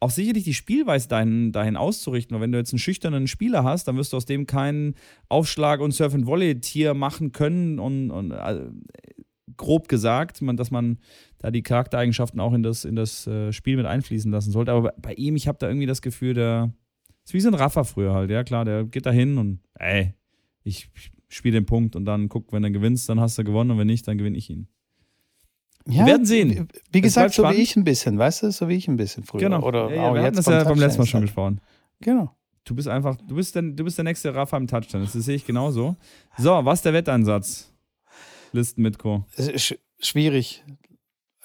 auch sicherlich die Spielweise dahin, dahin auszurichten. Weil wenn du jetzt einen schüchternen Spieler hast, dann wirst du aus dem keinen Aufschlag- und Surf-and-Volley-Tier machen können. Und, und also, grob gesagt, man, dass man da die Charaktereigenschaften auch in das, in das äh, Spiel mit einfließen lassen sollte. Aber bei, ihm, ich habe da irgendwie das Gefühl, der ist wie so ein Raffer früher halt. Ja, klar, der geht da hin und ey, ich spiele den Punkt und dann guck, wenn du gewinnst, dann hast du gewonnen und wenn nicht, dann gewinne ich ihn. Ja, wir werden sehen. Wie gesagt, so wie ich ein bisschen, weißt du, so wie ich ein bisschen früher. Genau. Oder ja, ja, wir hatten das ja beim letzten Mal schon gesprochen. Genau. Du bist einfach, du bist der, du bist der nächste Rafa im Touchdown. Das sehe ich genauso. So, was ist der Wetteinsatz? Listen mit Co. Sch schwierig.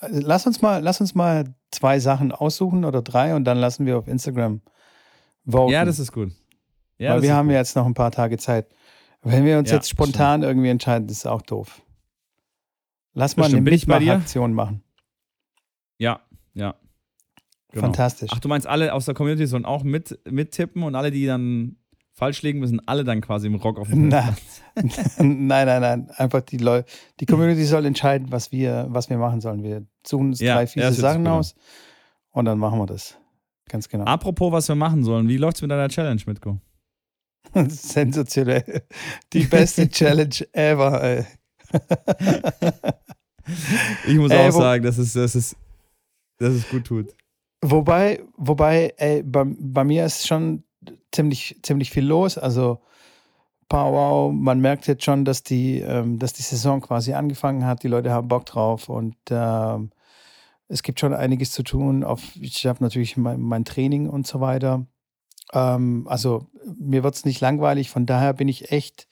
Lass uns mal, lass uns mal zwei Sachen aussuchen oder drei und dann lassen wir auf Instagram voten. Ja, das ist gut. Ja, Weil wir haben gut. jetzt noch ein paar Tage Zeit. Wenn wir uns ja, jetzt spontan stimmt. irgendwie entscheiden, das ist auch doof. Lass mal eine Mitmachaktion machen. Ja, ja. Genau. Fantastisch. Ach, du meinst, alle aus der Community sollen auch mit, mittippen und alle, die dann falsch liegen, müssen alle dann quasi im Rock auf dem Nein, nein, nein, nein. Einfach die Leute, die Community soll entscheiden, was wir, was wir machen sollen. Wir suchen uns ja, drei fiese Sachen aus und dann machen wir das. Ganz genau. Apropos, was wir machen sollen, wie läuft es mit deiner Challenge, Mitko? Sensationell. Die beste Challenge ever, ey. Ich muss ey, auch sagen, dass es, dass, es, dass es gut tut. Wobei, wobei, ey, bei, bei mir ist schon ziemlich, ziemlich viel los. Also, wow, man merkt jetzt schon, dass die, ähm, dass die Saison quasi angefangen hat. Die Leute haben Bock drauf und ähm, es gibt schon einiges zu tun. Auf, ich habe natürlich mein, mein Training und so weiter. Ähm, also mir wird es nicht langweilig, von daher bin ich echt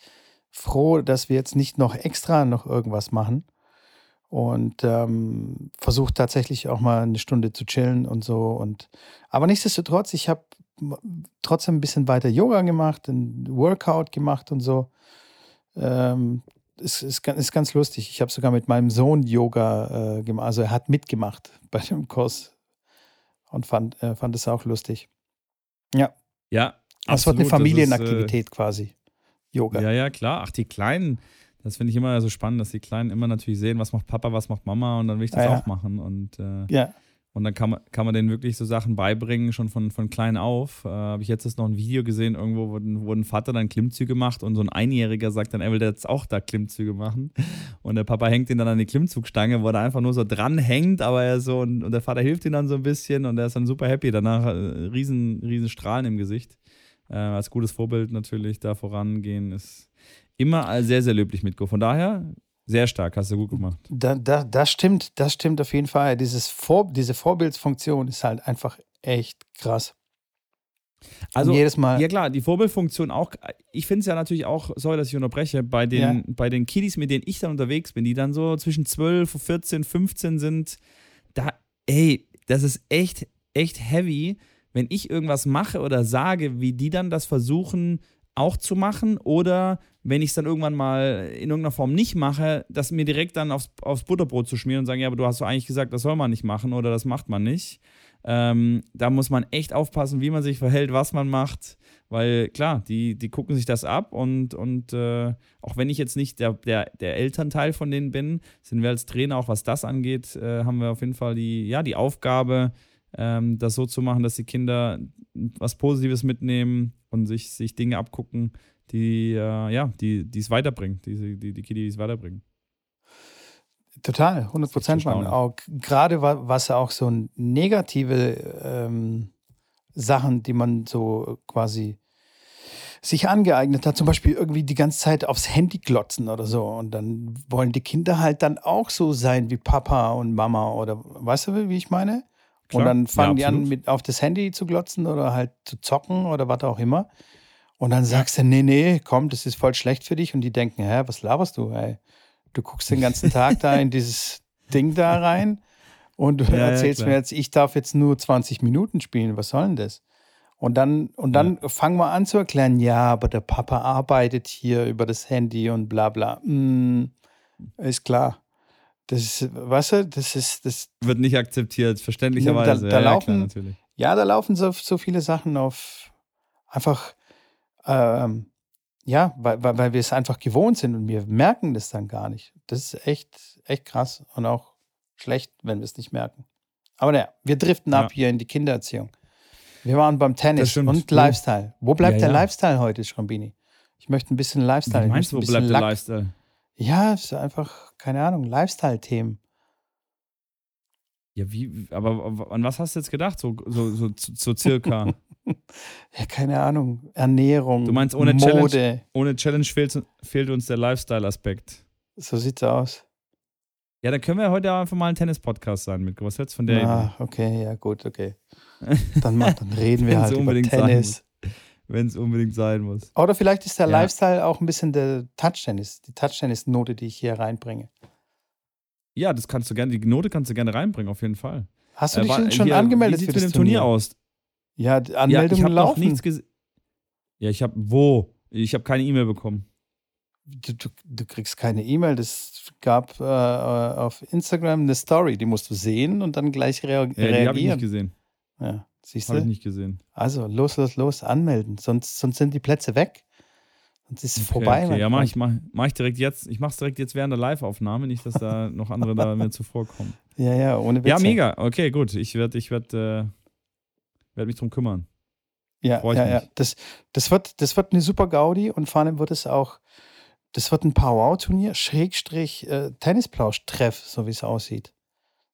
froh, dass wir jetzt nicht noch extra noch irgendwas machen und ähm, versucht tatsächlich auch mal eine Stunde zu chillen und so. Und aber nichtsdestotrotz, ich habe trotzdem ein bisschen weiter Yoga gemacht, ein Workout gemacht und so. Ähm, ist, ist, ist ganz lustig. Ich habe sogar mit meinem Sohn Yoga äh, gemacht. Also er hat mitgemacht bei dem Kurs und fand, äh, fand es auch lustig. Ja. Ja. Das wird eine Familienaktivität ist, äh, quasi. Yoga. Ja, ja, klar. Ach, die Kleinen, das finde ich immer so spannend, dass die Kleinen immer natürlich sehen, was macht Papa, was macht Mama und dann will ich das ja, auch machen. Und äh, ja. Und dann kann man, kann man denen wirklich so Sachen beibringen, schon von, von klein auf. Äh, Habe ich jetzt noch ein Video gesehen, irgendwo, wo, ein Vater dann Klimmzüge macht und so ein Einjähriger sagt dann, er will jetzt auch da Klimmzüge machen. Und der Papa hängt ihn dann an die Klimmzugstange, wo er einfach nur so dran hängt, aber er so, und, und der Vater hilft ihm dann so ein bisschen und er ist dann super happy. Danach äh, riesen, riesen Strahlen im Gesicht. Äh, als gutes Vorbild natürlich da vorangehen ist immer sehr, sehr löblich mit Go. Von daher sehr stark, hast du gut gemacht. Da, da, das stimmt, das stimmt auf jeden Fall. Dieses Vor, diese Vorbildsfunktion ist halt einfach echt krass. Also jedes Mal. Ja klar, die Vorbildfunktion auch. Ich finde es ja natürlich auch, sorry, dass ich unterbreche, bei den, ja. bei den Kiddies, mit denen ich dann unterwegs bin, die dann so zwischen 12, 14, 15 sind, da, ey, das ist echt, echt heavy, wenn ich irgendwas mache oder sage, wie die dann das versuchen auch zu machen oder wenn ich es dann irgendwann mal in irgendeiner Form nicht mache, das mir direkt dann aufs, aufs Butterbrot zu schmieren und sagen, ja, aber du hast doch eigentlich gesagt, das soll man nicht machen oder das macht man nicht. Ähm, da muss man echt aufpassen, wie man sich verhält, was man macht, weil klar, die, die gucken sich das ab und, und äh, auch wenn ich jetzt nicht der, der, der Elternteil von denen bin, sind wir als Trainer, auch was das angeht, äh, haben wir auf jeden Fall die, ja, die Aufgabe, ähm, das so zu machen, dass die Kinder was Positives mitnehmen und sich, sich Dinge abgucken, die äh, ja, die es weiterbringen, die, die, die Kiddies weiterbringen. Total, 100 Prozent, Auch gerade was auch so negative ähm, Sachen, die man so quasi sich angeeignet hat, zum Beispiel irgendwie die ganze Zeit aufs Handy glotzen oder so. Und dann wollen die Kinder halt dann auch so sein wie Papa und Mama oder weißt du, wie ich meine? Klar. Und dann fangen ja, die an, mit auf das Handy zu glotzen oder halt zu zocken oder was auch immer. Und dann sagst du, nee, nee, komm, das ist voll schlecht für dich. Und die denken, hä, was laberst du, ey? Du guckst den ganzen Tag da in dieses Ding da rein und du ja, erzählst ja, mir jetzt, ich darf jetzt nur 20 Minuten spielen. Was soll denn das? Und dann, und dann ja. fangen wir an zu erklären, ja, aber der Papa arbeitet hier über das Handy und bla bla. Mm, ist klar. Das ist, weißt du, das ist das. Wird nicht akzeptiert, verständlicherweise. Da, da ja, laufen, ja, klar, ja, da laufen so, so viele Sachen auf einfach, ähm, ja, weil, weil, weil wir es einfach gewohnt sind und wir merken das dann gar nicht. Das ist echt, echt krass und auch schlecht, wenn wir es nicht merken. Aber naja, wir driften ja. ab hier in die Kindererziehung. Wir waren beim Tennis und Lifestyle. Wo bleibt der Lifestyle heute, Schrambini? Ich möchte ein bisschen Lifestyle. Wie meinst du, wo bleibt der Lifestyle? Ja, es ist einfach, keine Ahnung, Lifestyle-Themen. Ja, wie, aber an was hast du jetzt gedacht? So, so, so, so circa. ja, keine Ahnung. Ernährung. Du meinst, ohne Mode. Challenge, ohne Challenge fehlt, fehlt uns der Lifestyle-Aspekt. So sieht's aus. Ja, dann können wir heute einfach mal ein Tennis-Podcast sein mit was jetzt von der. Ah, okay, ja, gut, okay. Dann, mal, dann reden wir halt über Tennis wenn es unbedingt sein muss. Oder vielleicht ist der ja. Lifestyle auch ein bisschen der Touch-Tennis, die Touch-Tennis-Note, die ich hier reinbringe. Ja, das kannst du gerne, die Note kannst du gerne reinbringen, auf jeden Fall. Hast du äh, dich äh, schon hier, angemeldet wie für das mit dem Turnier? Turnier aus? Ja, die Anmeldungen ja, ich laufen. Noch nichts gesehen. ja, ich habe wo? Ich habe keine E-Mail bekommen. Du, du, du, kriegst keine E-Mail. Das gab äh, auf Instagram eine Story, die musst du sehen und dann gleich rea ja, reagieren. Die habe ich nicht gesehen. Ja. Siehst du? Habe ich nicht gesehen. Also los, los, los, anmelden. Sonst, sonst sind die Plätze weg. Sonst ist es okay, vorbei. Okay. Ja, mach ich, mach, mach ich direkt jetzt. Ich mache es direkt jetzt während der Live-Aufnahme, nicht, dass da noch andere da mir zuvorkommen. Ja, ja, ohne Witze. Ja, mega. Okay, gut. Ich werde ich werd, äh, werd mich drum kümmern. Ja, ja, ja. Das, das, wird, das wird eine super Gaudi und vor allem wird es auch, das wird ein Powwow-Turnier, Schrägstrich äh, Tennisplausch-Treff, so wie es aussieht.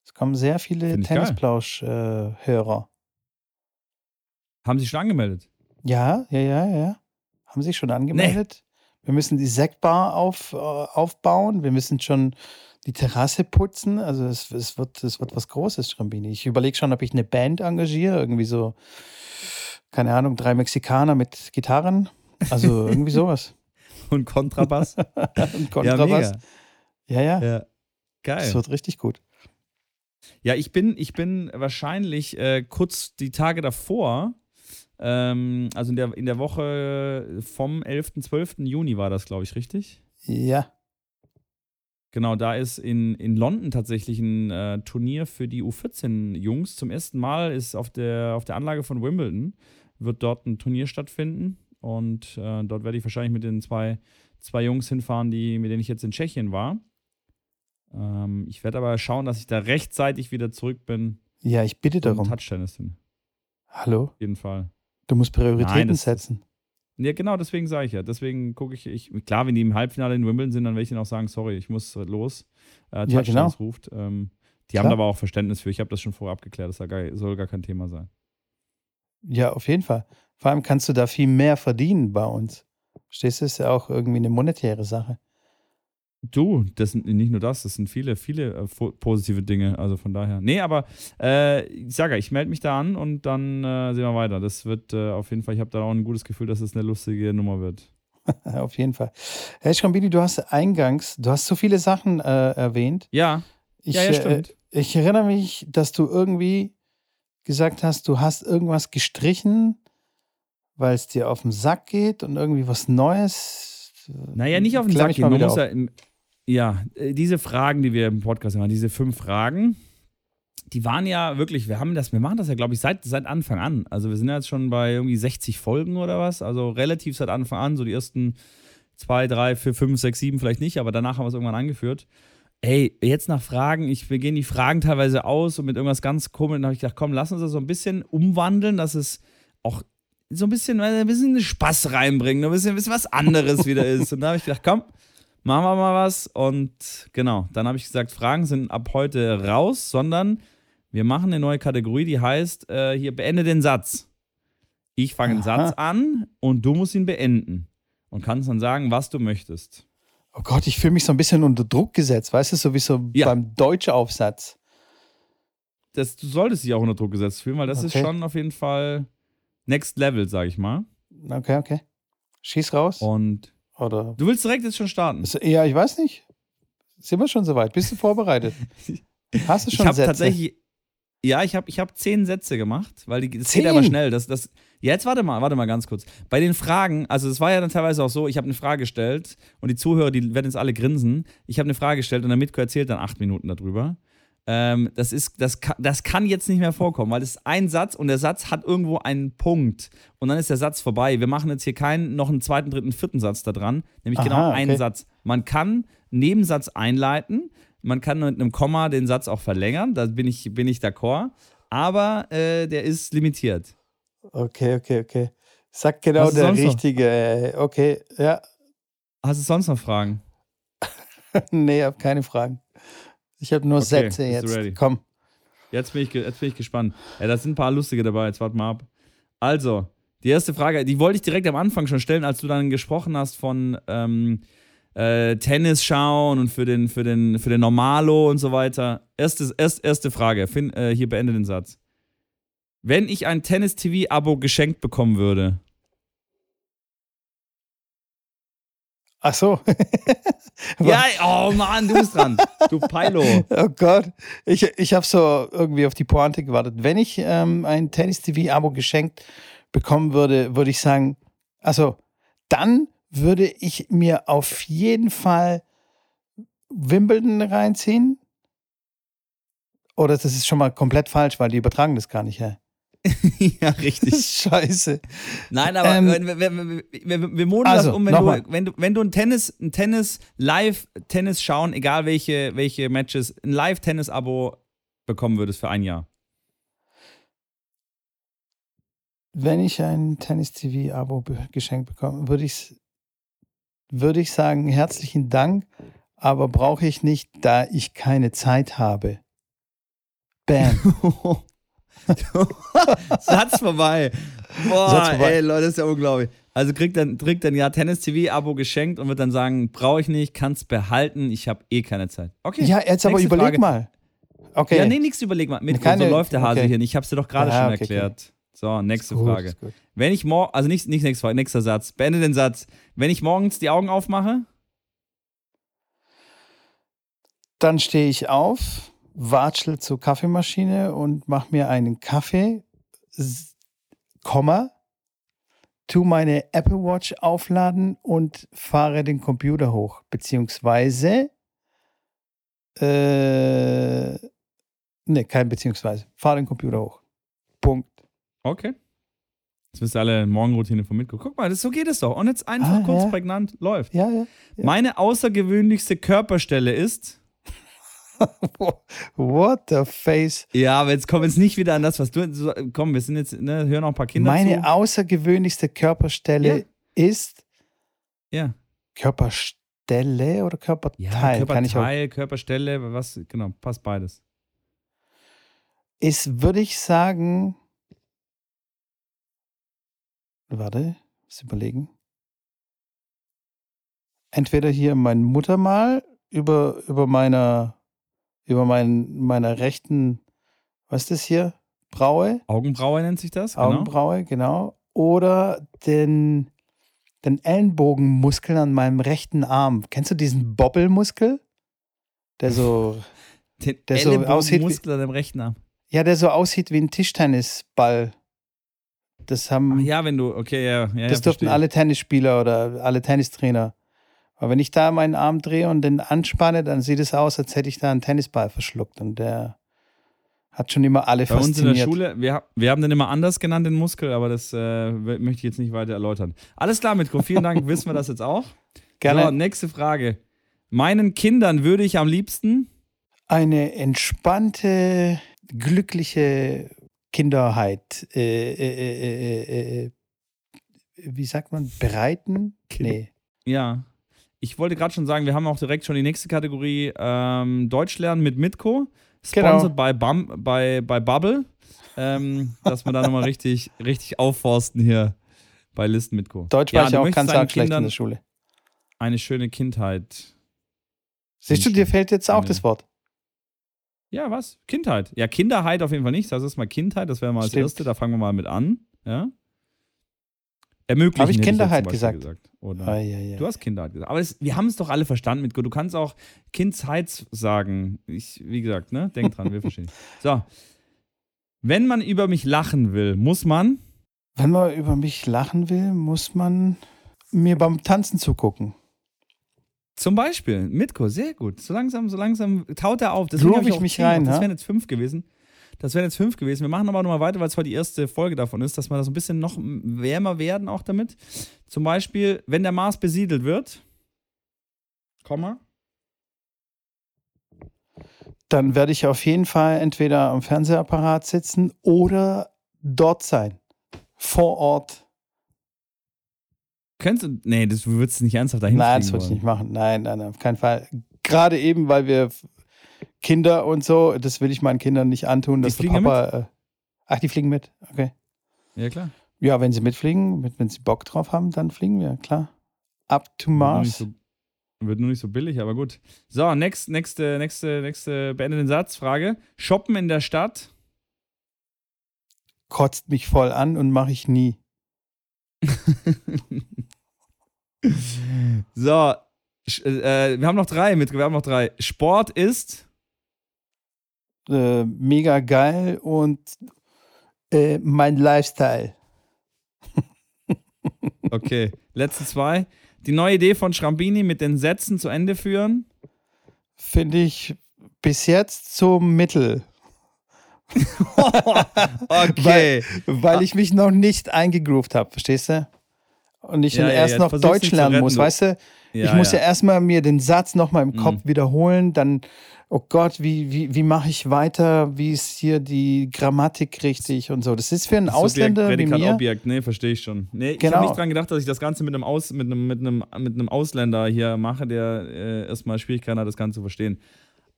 Es kommen sehr viele Tennisplausch-Hörer. Haben Sie schon angemeldet? Ja, ja, ja, ja. Haben Sie schon angemeldet? Nee. Wir müssen die Sektbar auf, äh, aufbauen. Wir müssen schon die Terrasse putzen. Also es, es, wird, es wird was Großes, Schrambini. Ich überlege schon, ob ich eine Band engagiere. Irgendwie so, keine Ahnung, drei Mexikaner mit Gitarren. Also irgendwie sowas. Und Kontrabass. Und Kontrabass. Ja, ja, ja. ja. Geil. Das wird richtig gut. Ja, ich bin, ich bin wahrscheinlich äh, kurz die Tage davor, ähm, also in der, in der Woche vom 11., 12. Juni war das, glaube ich, richtig? Ja. Genau, da ist in, in London tatsächlich ein äh, Turnier für die U14-Jungs. Zum ersten Mal ist auf der, auf der Anlage von Wimbledon, wird dort ein Turnier stattfinden. Und äh, dort werde ich wahrscheinlich mit den zwei, zwei Jungs hinfahren, die, mit denen ich jetzt in Tschechien war. Ähm, ich werde aber schauen, dass ich da rechtzeitig wieder zurück bin. Ja, ich bitte darum. Touchtennis hin. Hallo? Auf jeden Fall. Du musst Prioritäten Nein, setzen. Ja, genau, deswegen sage ich ja. Deswegen gucke ich, ich, klar, wenn die im Halbfinale in Wimbledon sind, dann werde ich ihnen auch sagen, sorry, ich muss los. Äh, ja, genau. ruft. Ähm, die klar. haben aber auch Verständnis für. Ich habe das schon vorher abgeklärt. Das soll gar kein Thema sein. Ja, auf jeden Fall. Vor allem kannst du da viel mehr verdienen bei uns. Verstehst du? Das ist ja auch irgendwie eine monetäre Sache. Du, das sind nicht nur das, das sind viele, viele äh, positive Dinge. Also von daher. Nee, aber äh, ich sage, ich melde mich da an und dann äh, sehen wir weiter. Das wird äh, auf jeden Fall, ich habe da auch ein gutes Gefühl, dass es eine lustige Nummer wird. auf jeden Fall. Herr Schambini, du hast eingangs, du hast so viele Sachen äh, erwähnt. Ja. Ich, ja, ja, stimmt. Äh, ich erinnere mich, dass du irgendwie gesagt hast, du hast irgendwas gestrichen, weil es dir auf den Sack geht und irgendwie was Neues. Naja, nicht auf den Sack gehen. Man muss ja, ja, äh, diese Fragen, die wir im Podcast haben, diese fünf Fragen, die waren ja wirklich, wir haben das, wir machen das ja, glaube ich, seit, seit Anfang an. Also wir sind ja jetzt schon bei irgendwie 60 Folgen oder was. Also relativ seit Anfang an, so die ersten zwei, drei, vier, fünf, sechs, sieben vielleicht nicht, aber danach haben wir es irgendwann angeführt. Ey, jetzt nach Fragen, ich, wir gehen die Fragen teilweise aus und mit irgendwas ganz komisch, dann habe ich gedacht, komm, lass uns das so ein bisschen umwandeln, dass es auch so ein bisschen, ein bisschen Spaß reinbringen, ein bisschen, ein bisschen was anderes wieder ist. Und da habe ich gedacht, komm, machen wir mal was. Und genau, dann habe ich gesagt, Fragen sind ab heute raus, sondern wir machen eine neue Kategorie, die heißt, äh, hier beende den Satz. Ich fange einen Satz an und du musst ihn beenden. Und kannst dann sagen, was du möchtest. Oh Gott, ich fühle mich so ein bisschen unter Druck gesetzt, weißt du, so wie so ja. beim Deutschaufsatz. Das, du solltest dich auch unter Druck gesetzt fühlen, weil das okay. ist schon auf jeden Fall Next Level, sag ich mal. Okay, okay. Schieß raus. Und oder? Du willst direkt jetzt schon starten? Ja, ich weiß nicht. Sind wir schon soweit? Bist du vorbereitet? Hast du schon ich Sätze? tatsächlich. Ja, ich habe ich hab zehn Sätze gemacht, weil die, das zehn? geht aber schnell. Das, das, jetzt warte mal, warte mal ganz kurz. Bei den Fragen, also es war ja dann teilweise auch so, ich habe eine Frage gestellt und die Zuhörer, die werden jetzt alle grinsen. Ich habe eine Frage gestellt und der Mitko erzählt dann acht Minuten darüber. Ähm, das, ist, das, kann, das kann jetzt nicht mehr vorkommen, weil es ist ein Satz und der Satz hat irgendwo einen Punkt und dann ist der Satz vorbei. Wir machen jetzt hier keinen, noch einen zweiten, dritten, vierten Satz da dran, nämlich genau Aha, genau einen okay. Satz. Man kann Nebensatz einleiten, man kann mit einem Komma den Satz auch verlängern, da bin ich, bin ich d'accord, aber äh, der ist limitiert. Okay, okay, okay. Sag genau der richtige. Noch? Okay, ja. Hast du sonst noch Fragen? nee, ich habe keine Fragen. Ich habe nur okay, Sätze jetzt. Komm. Jetzt bin, ich, jetzt bin ich gespannt. Ja, da sind ein paar lustige dabei. Jetzt warte mal ab. Also, die erste Frage, die wollte ich direkt am Anfang schon stellen, als du dann gesprochen hast von ähm, äh, Tennis schauen und für den, für, den, für den Normalo und so weiter. Erste, erst, erste Frage, Finn, äh, hier beende den Satz. Wenn ich ein Tennis-TV-Abo geschenkt bekommen würde, Ach so. ja, oh Mann, du bist dran. Du Pilo. Oh Gott. Ich, ich habe so irgendwie auf die Pointe gewartet. Wenn ich ähm, ein Tennis-TV-Abo geschenkt bekommen würde, würde ich sagen, also dann würde ich mir auf jeden Fall Wimbledon reinziehen. Oder das ist schon mal komplett falsch, weil die übertragen das gar nicht, ja. ja, richtig. Scheiße. Nein, aber ähm, wir, wir, wir, wir moden also, das um, wenn du, wenn du, wenn du ein Tennis, ein Tennis, Live-Tennis schauen, egal welche, welche Matches, ein Live-Tennis-Abo bekommen würdest für ein Jahr. Wenn ich ein Tennis-TV-Abo geschenkt bekomme, würde ich, würde ich sagen, herzlichen Dank, aber brauche ich nicht, da ich keine Zeit habe. Bam. Satz vorbei. Boah, Satz vorbei. ey, Leute, das ist ja unglaublich. Also kriegt dann, kriegt dann ja Tennis-TV-Abo geschenkt und wird dann sagen, brauche ich nicht, kannst behalten, ich habe eh keine Zeit. Okay. Ja, jetzt aber überleg Frage. mal. Okay. Ja, nee, nichts überleg mal. Mit Keine, so läuft der Hase okay. hier nicht. Ich habe es dir doch gerade ja, schon okay, erklärt. So, nächste Gut, Frage. Wenn ich morgen, also nicht, nicht nächste Frage, nächster Satz. Beende den Satz. Wenn ich morgens die Augen aufmache, Dann stehe ich auf, watschel zur Kaffeemaschine und mache mir einen Kaffee, Komma, tu meine Apple Watch aufladen und fahre den Computer hoch. Beziehungsweise, äh, ne, kein beziehungsweise, fahre den Computer hoch. Punkt. okay. Jetzt wisst ihr alle Morgenroutine von Mitko. Guck mal, das, so geht es doch. Und jetzt einfach Ah, kurz ja. prägnant läuft. Ja, ja. Ja. Meine außergewöhnlichste Körperstelle ist. What the face? Ja, aber jetzt kommen wir jetzt nicht wieder an das, was du. Komm, wir sind jetzt, ne, hören auch ein paar Kinder Meine zu. außergewöhnlichste Körperstelle Ja. ist Ja. Körperstelle oder Körperteil? Ja, Körperteil, Körperstelle, was, genau, passt beides. ist, würde ich sagen, warte, muss überlegen. Entweder hier mein Muttermal über, über meiner, über mein, meiner rechten, was ist das hier? Braue, Augenbraue nennt sich das, genau. Augenbraue, genau. Oder den, den Ellenbogenmuskel an meinem rechten Arm. Kennst du diesen Bobbelmuskel? Der so, Den der so aussieht wie- an dem rechten Arm. ja, der so aussieht wie ein Tischtennisball. Das haben, Ach ja, wenn du, okay, ja. ja das ja, durften verstehe. alle Tennisspieler oder alle Tennistrainer. Aber wenn ich da meinen Arm drehe und den anspanne, dann sieht es aus, als hätte ich da einen Tennisball verschluckt. Und der hat schon immer alle Bei uns in der fasziniert. Schule, wir, wir haben den immer anders genannt, den Muskel, aber das äh, möchte ich jetzt nicht weiter erläutern. Alles klar, Mitko, vielen Dank, wissen wir das jetzt auch. Gerne So, nächste Frage. Meinen Kindern würde ich am liebsten. eine entspannte, glückliche Kinderheit. Äh, äh, äh, äh, äh, wie sagt man? Bereiten? Kind- Nee. Ja. Ich wollte gerade schon sagen, wir haben auch direkt schon die nächste Kategorie ähm, Deutsch lernen mit Mitko. Sponsored Genau. by, Bum, bei, bei Bubble. Ähm, dass wir da nochmal richtig, richtig aufforsten hier bei Listen Mitko. Deutsch war ich du auch ganz arg schlecht in der Schule. Eine schöne Kindheit. Siehst du, dir fehlt jetzt auch Nee. das Wort. Ja, was? Kindheit. Ja, Kinderheit auf jeden Fall nicht. Das ist mal Kindheit, das wäre mal als Stimmt. erste. Da fangen wir mal mit an. Ja. Ermöglichen. Hab ich Kinderheit zum Beispiel gesagt? Oder? Ah, ja, ja. Du hast Kindheit gesagt. Aber das, wir haben es doch alle verstanden mit Du kannst auch Kindheit sagen. Ich, wie gesagt, ne? Denk dran, wir verstehen. So. Wenn man über mich lachen will, muss man. Wenn man über mich lachen will, muss man mir beim Tanzen zugucken. Zum Beispiel, Mitko, sehr gut. So langsam, so langsam taut er auf. Deswegen Groove ich auch mich rein. Das wären jetzt fünf gewesen. Das wären jetzt fünf gewesen. Wir machen aber nochmal weiter, weil es heute die erste Folge davon ist, dass wir da so ein bisschen noch wärmer werden auch damit. Zum Beispiel, wenn der Mars besiedelt wird, Komma, Dann werde ich auf jeden Fall entweder am Fernsehapparat sitzen oder dort sein. Vor Ort. könntest du, nee, das, du würdest nicht ernsthaft dahin nein, das würde ich nicht machen. Nein, nein, nein, auf keinen Fall. Gerade eben, weil wir Kinder und so, das will ich meinen Kindern nicht antun, Die dass der Papa. Äh, ach, die fliegen mit. Okay. Ja, klar. Ja, wenn sie mitfliegen, mit- wenn sie Bock drauf haben, dann fliegen wir, klar. Up to Wird nur, Mars. nicht so, wird nur nicht so billig, aber gut. So, next, nächste, nächste, nächste, beende den Satz. Frage. Shoppen in der Stadt. Kotzt mich voll an und mache ich nie. So, äh, wir haben noch drei mit, wir haben noch drei. Sport ist. Äh, mega geil und äh, mein Lifestyle. Okay, letzte zwei. Die neue Idee von Schrambini mit den Sätzen zu Ende führen. Finde ich bis jetzt zum Mittel. Okay. Weil ich mich noch nicht eingegroovt habe, verstehst du? Und ich Ja, dann ja, erst noch Deutsch lernen retten, muss, du. weißt du? ich muss ja, erstmal mir den Satz nochmal im Kopf Mhm. wiederholen, dann, oh Gott, wie, wie, wie mache ich weiter? Wie ist hier die Grammatik richtig und so? Das ist für einen Ausländer wie Prädikat, mir. Objekt, nee, verstehe ich schon. Nee, ich Genau. habe nicht dran gedacht, dass ich das Ganze mit einem, Aus, mit einem, mit einem, mit einem Ausländer hier mache, der äh, erstmal Schwierigkeiten hat, das Ganze zu verstehen.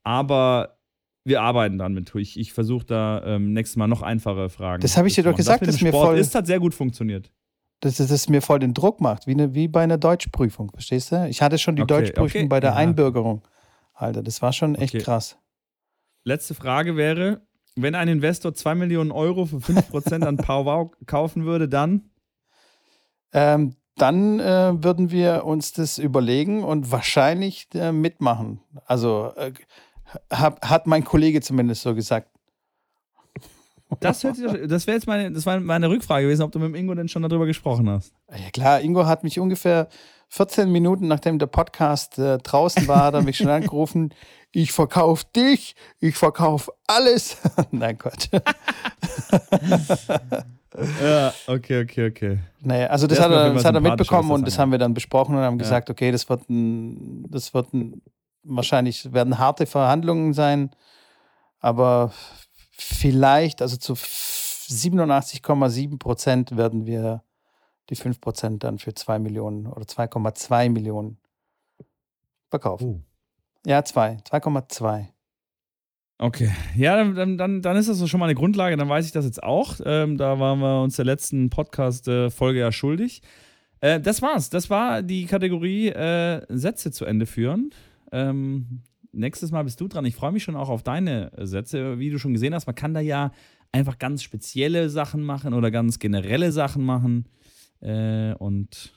Aber wir arbeiten dran mit. Ich, ich versuche da ähm, nächstes Mal noch einfache Fragen. Das habe ich dir doch gesagt, das dass mir Sport voll- ist, hat sehr gut funktioniert. dass dass es mir voll den Druck macht, wie, eine, wie bei einer Deutschprüfung, verstehst du? Ich hatte schon die Okay, Deutschprüfung okay, bei der ja. Einbürgerung. Alter, das war schon echt Okay. krass. Letzte Frage wäre: wenn ein Investor 2 Millionen Euro für 5% an Powwow kaufen würde, dann? Ähm, dann äh, würden wir uns das überlegen und wahrscheinlich äh, mitmachen. Also äh, hab, hat mein Kollege zumindest so gesagt. Das, das wäre jetzt meine, das war meine Rückfrage gewesen, ob du mit dem Ingo denn schon darüber gesprochen hast. Ja klar, Ingo hat mich ungefähr 14 Minuten nachdem der Podcast äh, draußen war, hat er mich schon angerufen, ich verkaufe dich, ich verkaufe alles. Nein, Gott. ja, okay, okay, okay. Naja, also das, hat er, das hat er mitbekommen und das haben wir dann besprochen und haben ja. gesagt, okay, das wird ein, das wird ein, wahrscheinlich werden harte Verhandlungen sein, aber vielleicht, also zu 87,7 Prozent werden wir die 5 Prozent dann für 2 Millionen oder 2,2 Millionen verkaufen. Uh. Ja, 2, 2,2. Okay, ja, dann, dann, dann ist das schon mal eine Grundlage, dann weiß ich das jetzt auch. Ähm, da waren wir uns der letzten Podcast-Folge ja schuldig. Äh, das war's. Das war die Kategorie äh, Sätze zu Ende führen. Ähm, nächstes Mal bist du dran. Ich freue mich schon auch auf deine Sätze. Wie du schon gesehen hast, man kann da ja einfach ganz spezielle Sachen machen oder ganz generelle Sachen machen. Äh, und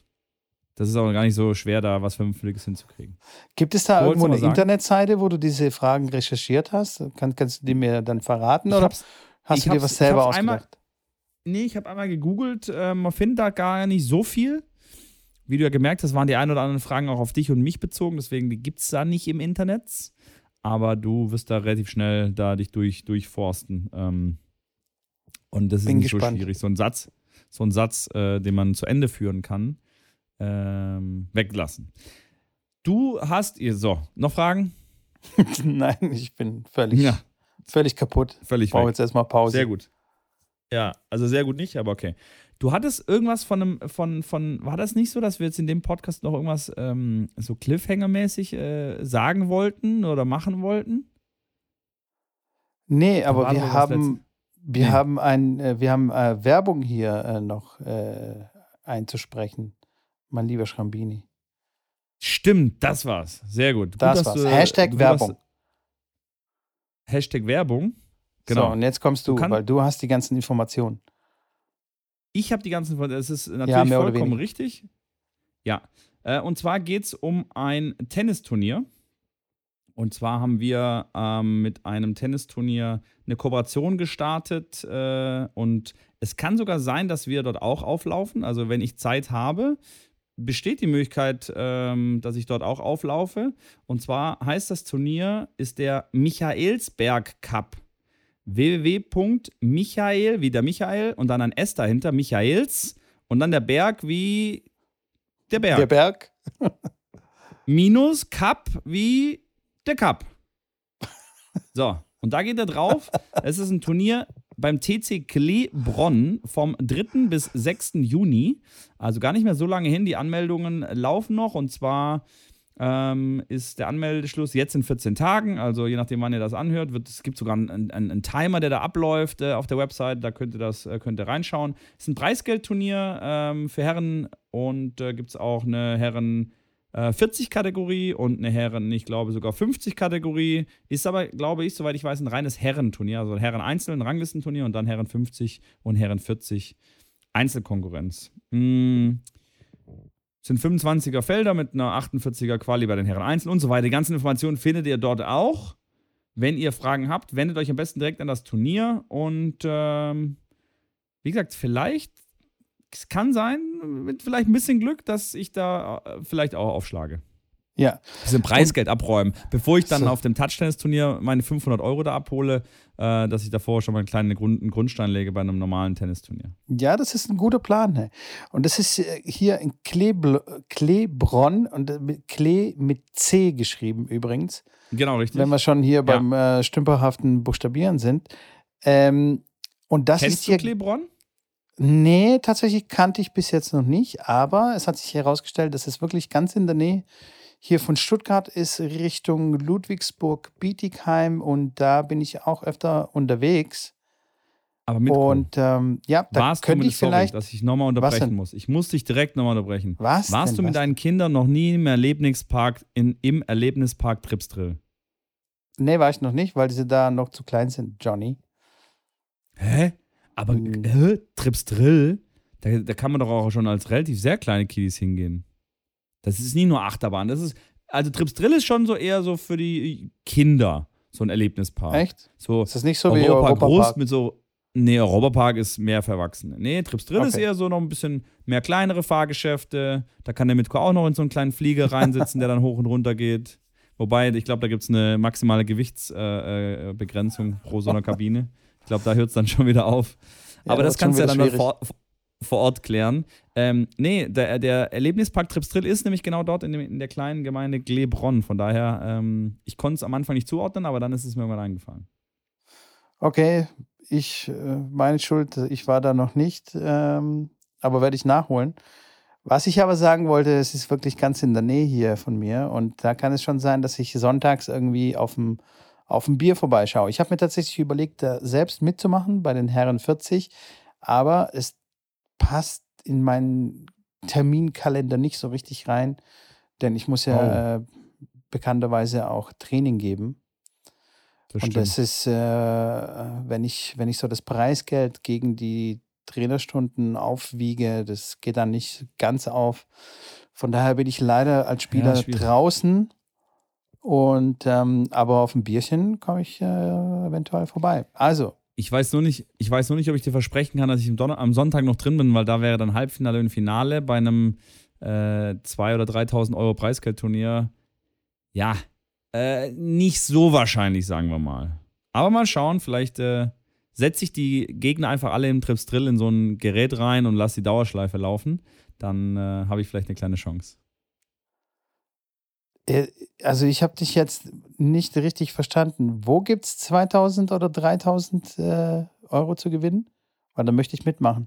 das ist auch gar nicht so schwer, da was Vernünftiges hinzukriegen. Gibt es da irgendwo eine Internetseite, wo du diese Fragen recherchiert hast? Kann, kannst du die mir dann verraten oder hast du dir was selber ausgedacht? Einmal, nee, ich habe einmal gegoogelt. Äh, man findet da gar nicht so viel. Wie du ja gemerkt hast, waren die ein oder anderen Fragen auch auf dich und mich bezogen. Deswegen gibt es da nicht im Internet. Aber du wirst da relativ schnell da dich durch, durchforsten. Ähm, und das ist Bin nicht gespannt. so schwierig. So ein Satz, so ein Satz, äh, den man zu Ende führen kann ähm, weglassen. Du hast ihr so noch Fragen? Nein, ich bin völlig, ja. völlig kaputt. Völlig. Ich brauche jetzt erstmal Pause. Sehr gut. Ja, also sehr gut nicht, aber okay. Du hattest irgendwas von einem, von, von, war das nicht so, dass wir jetzt in dem Podcast noch irgendwas ähm, so Cliffhanger-mäßig äh, sagen wollten oder machen wollten? Nee, aber wir haben, wir nee. haben ein, äh, wir haben äh, Werbung hier äh, noch äh, einzusprechen mein lieber Schrambini. Stimmt, das war's. Sehr gut. Das gut, war's. Du, Hashtag du Werbung. Hashtag Werbung. Genau. So, und jetzt kommst du, du weil du hast die ganzen Informationen. Ich habe die ganzen Informationen. Das ist natürlich ja, vollkommen richtig. Ja. Äh, und zwar geht es um ein Tennisturnier. Und zwar haben wir ähm, mit einem Tennisturnier eine Kooperation gestartet. Äh, und es kann sogar sein, dass wir dort auch auflaufen. Also wenn ich Zeit habe, besteht die Möglichkeit, ähm, dass ich dort auch auflaufe. Und zwar heißt das Turnier, ist der Michaelsberg Cup. www.michael, wie der Michael und dann ein S dahinter, Michaels und dann der Berg wie der Berg. Der Berg. Minus Cup wie der Cup. So, und da geht er drauf. Es ist ein Turnier beim TC Kleebronn vom 3. bis 6. Juni. Also gar nicht mehr so lange hin. Die Anmeldungen laufen noch und zwar ähm, ist der Anmeldeschluss jetzt in 14 Tagen. Also je nachdem, wann ihr das anhört, wird, es gibt sogar einen, einen, einen Timer, der da abläuft äh, auf der Website. Da könnt ihr das äh, könnt ihr reinschauen. Es ist ein Preisgeldturnier ähm, für Herren und äh, gibt es auch eine Herren- 40-Kategorie äh, und eine Herren, ich glaube sogar 50-Kategorie. Ist aber, glaube ich, soweit ich weiß, ein reines Herrenturnier. Also Herren Einzel, ein Ranglistenturnier und dann Herren 50 und Herren 40 Einzelkonkurrenz. Hm. Sind 25er Felder mit einer 48er Quali bei den Herren Einzel und so weiter. Die ganzen Informationen findet ihr dort auch. Wenn ihr Fragen habt, wendet euch am besten direkt an das Turnier und ähm, wie gesagt, vielleicht es kann sein, mit vielleicht ein bisschen Glück, dass ich da äh, vielleicht auch aufschlage. Ja. Bisschen Preisgeld und, abräumen. Bevor ich dann so. auf dem Touch-Tennis-Turnier meine 500 Euro da abhole, äh, dass ich davor schon mal einen kleinen Grund, einen Grundstein lege bei einem normalen Tennisturnier. Ja, das ist ein guter Plan. Ne? Und das ist äh, hier in Klebl Klebronn und äh, mit Klee mit C geschrieben übrigens. Genau, richtig. Wenn wir schon hier ja. beim äh, stümperhaften Buchstabieren sind. Ähm, und das Kennst ist hier. Du Klebronn? Nee, tatsächlich kannte ich bis jetzt noch nicht, aber es hat sich herausgestellt, dass es wirklich ganz in der Nähe hier von Stuttgart ist, Richtung Ludwigsburg, Bietigheim und da bin ich auch öfter unterwegs. Aber mitkommen. Und ähm, ja, da Warst könnte ich sorry, vielleicht. dass ich nochmal unterbrechen muss. Ich muss dich direkt nochmal unterbrechen. Was? Warst denn, du mit was? deinen Kindern noch nie im Erlebnispark, in, im Erlebnispark Tripsdrill? Nee, war ich noch nicht, weil sie da noch zu klein sind, Johnny. Hä? Aber Mhm. hä? Trips Drill? Da, da kann man doch auch schon als relativ sehr kleine Kiddies hingehen. Das ist nie nur Achterbahn. Das ist, also Trips Drill ist schon so eher so für die Kinder, so ein Erlebnispark. Echt? So Ist das nicht so wie Europapark Europapark? groß mit so. Nee, Europapark ist mehr für Erwachsene. Nee, Trips Drill ist Okay. eher so noch ein bisschen mehr kleinere Fahrgeschäfte. Da kann der Mitko auch noch in so einen kleinen Flieger reinsitzen, der dann hoch und runter geht. Wobei, ich glaube, da gibt es eine maximale Gewichtsbegrenzung äh, Begrenzung pro so einer Kabine. Ich glaube, da hört es dann schon wieder auf. Ja, Aber das kannst du ja dann vor, vor Ort klären. Ähm, nee, der, der Erlebnispark Trips Drill ist nämlich genau dort in, dem, in der kleinen Gemeinde Glebronn. Von daher, ähm, ich konnte es am Anfang nicht zuordnen, aber dann ist es mir mal eingefallen. Okay, ich, äh, meine Schuld, ich war da noch nicht, ähm, aber werde ich nachholen. Was ich aber sagen wollte, es ist wirklich ganz in der Nähe hier von mir und da kann es schon sein, dass ich sonntags irgendwie auf dem, auf dem Bier vorbeischaue. Ich habe mir tatsächlich überlegt, da selbst mitzumachen bei den Herren 40, aber es passt in meinen Terminkalender nicht so richtig rein, denn ich muss ja äh, bekannterweise auch Training geben. Das Und das ist, äh, wenn, ich, wenn ich so das Preisgeld gegen die Trainerstunden aufwiege, das geht dann nicht ganz auf. Von daher bin ich leider als Spieler schwierig. draußen. Und ähm, aber auf ein Bierchen komme ich äh, eventuell vorbei. Also, Ich weiß nur nicht, ich weiß nur nicht, ob ich dir versprechen kann, dass ich am, Sonntag noch drin bin, weil da wäre dann Halbfinale und Finale bei einem äh, 2.000 oder 3.000 Euro Preisgeldturnier. Ja, äh, nicht so wahrscheinlich, sagen wir mal. Aber mal schauen, vielleicht äh, setze ich die Gegner einfach alle im Trips Drill in so ein Gerät rein und lasse die Dauerschleife laufen. Dann äh, habe ich vielleicht eine kleine Chance. Also ich habe dich jetzt nicht richtig verstanden. Wo gibt es 2000 oder 3000 äh, Euro zu gewinnen? Weil da möchte ich mitmachen.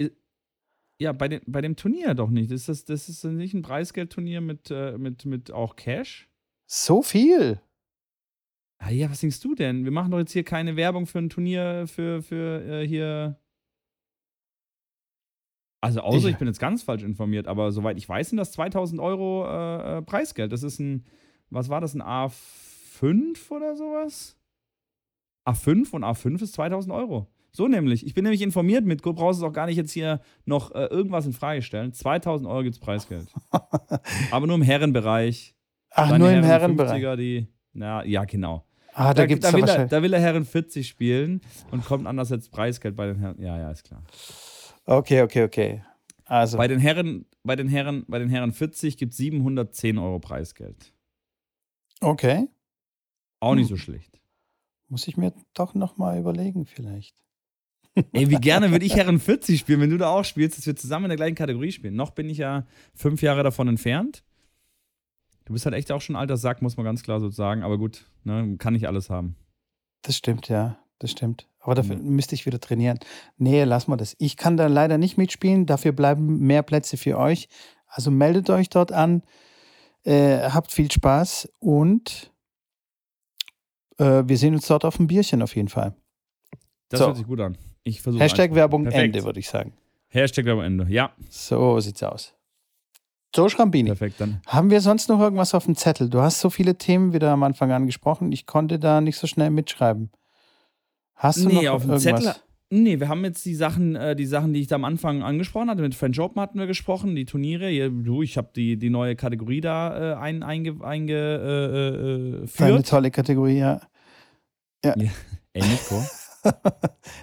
Ja, bei, den, bei dem Turnier doch nicht. Das ist, das ist nicht ein Preisgeldturnier mit, äh, mit, mit auch Cash. So viel. Ah ja, was denkst du denn? Wir machen doch jetzt hier keine Werbung für ein Turnier für, für äh, hier. Also, außer Ich- bin jetzt ganz falsch informiert, aber soweit ich weiß, sind das 2000 Euro äh, äh, Preisgeld. Das ist ein, was war das, ein A5 oder sowas? A5 und A5 ist 2000 Euro. So nämlich. Ich bin nämlich informiert mit, du brauchst es auch gar nicht jetzt hier noch äh, irgendwas in Frage stellen. 2000 Euro gibt es Preisgeld. aber nur im Herrenbereich. Ach, Deine nur im Herren Herrenbereich. 50er, die, na, ja, genau. Ah, da, Da, gibt da, es will er, da will er Herren 40 spielen und kommt anders als Preisgeld bei den Herren. Ja, ja, ist klar. Okay, okay, okay. Also, Bei den Herren, bei den Herren, bei den Herren 40 gibt es 710 Euro Preisgeld. okay. Auch nicht Hm. so schlecht. Muss ich mir doch noch mal überlegen, vielleicht. Ey, wie gerne würde ich Herren 40 spielen, wenn du da auch spielst, dass wir zusammen in der gleichen Kategorie spielen. Noch bin ich ja fünf Jahre davon entfernt. Du bist halt echt auch schon ein alter Sack, muss man ganz klar so sagen. Aber gut, ne, kann nicht alles haben. Das stimmt, ja. Das stimmt. Aber dafür Mhm. müsste ich wieder trainieren. Nee, lass mal das. Ich kann da leider nicht mitspielen. Dafür bleiben mehr Plätze für euch. Also meldet euch dort an. Äh, habt viel Spaß und äh, wir sehen uns dort auf dem Bierchen auf jeden Fall. Das So. hört sich gut an. Ich versuche. Hashtag Werbung Perfekt. Ende, würde ich sagen. Hashtag Werbung Ende. Ja, So sieht's aus. So, Schrambini. perfekt. Dann Haben wir sonst noch irgendwas auf dem Zettel? Du hast so viele Themen wieder am Anfang angesprochen. Ich konnte da nicht so schnell mitschreiben. Hast du Nee, noch auf dem? Zettel. Nee, wir haben jetzt die Sachen, äh, die Sachen, die ich da am Anfang angesprochen hatte. Mit French Open hatten wir gesprochen, die Turniere. Du, ich habe die, die neue Kategorie da äh, ein, einge, einge, äh, äh, Für eine tolle Kategorie, ja. Ey, Nico.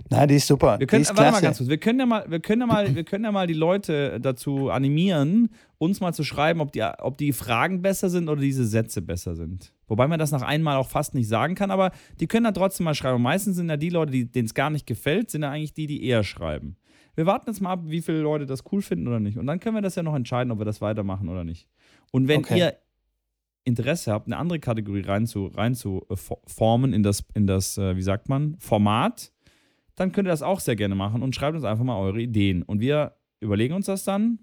Nein, die ist super. Wir können, die ist warte mal klasse. ganz kurz. Wir können ja mal, wir können ja mal, wir können ja mal die Leute dazu animieren, uns mal zu schreiben, ob die, ob die Fragen besser sind oder diese Sätze besser sind. Wobei man das nach einmal auch fast nicht sagen kann, aber die können da trotzdem mal schreiben. Und meistens sind ja die Leute, die- denen es gar nicht gefällt, sind ja eigentlich die, die eher schreiben. Wir warten jetzt mal ab, wie viele Leute das cool finden oder nicht. Und dann können wir das ja noch entscheiden, ob wir das weitermachen oder nicht. Und wenn Okay. ihr Interesse habt, eine andere Kategorie rein zu, rein zu äh, fo- formen in das, in das, äh, wie sagt man, Format, dann könnt ihr das auch sehr gerne machen und schreibt uns einfach mal eure Ideen. Und wir überlegen uns das dann.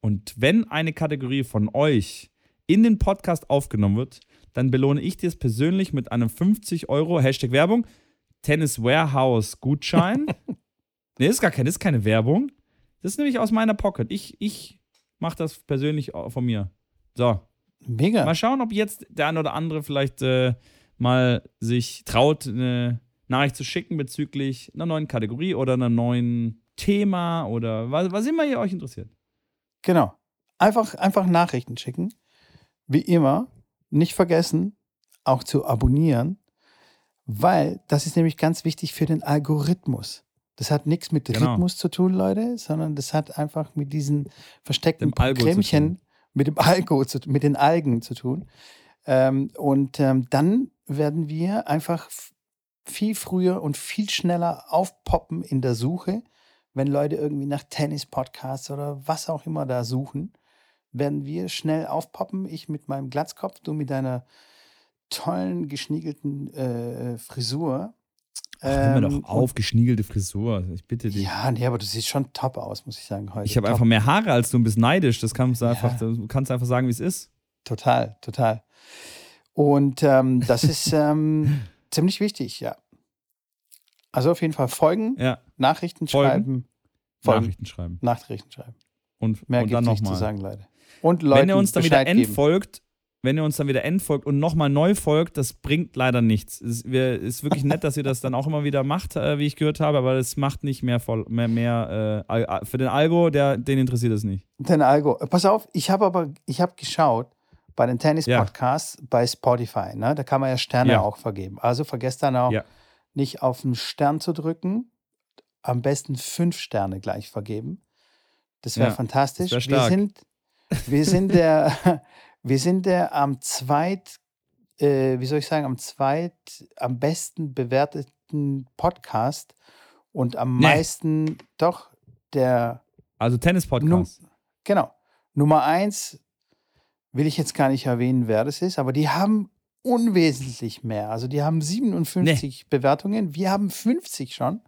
Und wenn eine Kategorie von euch in den Podcast aufgenommen wird, dann belohne ich dir es persönlich mit einem 50 Euro Hashtag Werbung Tennis Warehouse Gutschein. nee, ist gar keine, ist keine Werbung. Das ist nämlich aus meiner Pocket. Ich, ich mache das persönlich von mir. So, Mega. Mal schauen, ob jetzt der ein oder andere vielleicht äh, mal sich traut, eine Nachricht zu schicken bezüglich einer neuen Kategorie oder einer neuen Thema oder was, was immer ihr euch interessiert. Genau. Einfach, einfach Nachrichten schicken. Wie immer, nicht vergessen, auch zu abonnieren, weil das ist nämlich ganz wichtig für den Algorithmus. Das hat nichts mit Genau. Rhythmus zu tun, Leute, sondern das hat einfach mit diesen versteckten Programmchen, mit dem Algo, zu, mit den Algen zu tun. Ähm, und ähm, dann werden wir einfach viel früher und viel schneller aufpoppen in der Suche, wenn Leute irgendwie nach Tennis-Podcasts oder was auch immer da suchen, werden wir schnell aufpoppen. Ich mit meinem Glatzkopf, du mit deiner tollen, geschniegelten äh, Frisur. Ach, hör mir Ähm, doch auf, geschniegelte Frisur. Ich bitte dich. Ja, nee, aber du siehst schon top aus, muss ich sagen, heute. ich habe einfach mehr Haare als du und bist neidisch. Das kannst du einfach, Ja. du kannst einfach sagen, wie es ist. Total, total. Und ähm, das ist ähm, ziemlich wichtig, ja. Also auf jeden Fall folgen, Ja, Nachrichten Folgen. schreiben, folgen, Nachrichten schreiben. Nachrichten schreiben. Und, Mehr und gibt es nicht zu nochmal. sagen, Leute. Und Leute, Wenn ihr uns dann wieder Bescheid geben. entfolgt, wenn ihr uns dann wieder entfolgt und nochmal neu folgt, das bringt leider nichts. Es ist, wir, ist wirklich nett, dass ihr das dann auch immer wieder macht, äh, wie ich gehört habe, aber es macht nicht mehr, voll, mehr, mehr äh, für den Algo, der, den interessiert es nicht. Den Algo. Pass auf, ich habe aber, ich habe geschaut bei den Ja. Tennis-Podcasts bei Spotify, ne? Da kann man ja Sterne Ja. auch vergeben. Also vergesst dann auch Ja. nicht auf den Stern zu drücken. Am besten fünf Sterne gleich vergeben. Das wäre Ja, fantastisch. das wär wir sind, wir sind der, wir sind der am zweit, äh, wie soll ich sagen, am zweit, am besten bewerteten Podcast und am Nee. meisten, doch, der Also Tennis-Podcast. Genau. Nummer eins will ich jetzt gar nicht erwähnen, wer das ist, aber die haben unwesentlich mehr. Also die haben 57 Bewertungen, wir haben 50 schon.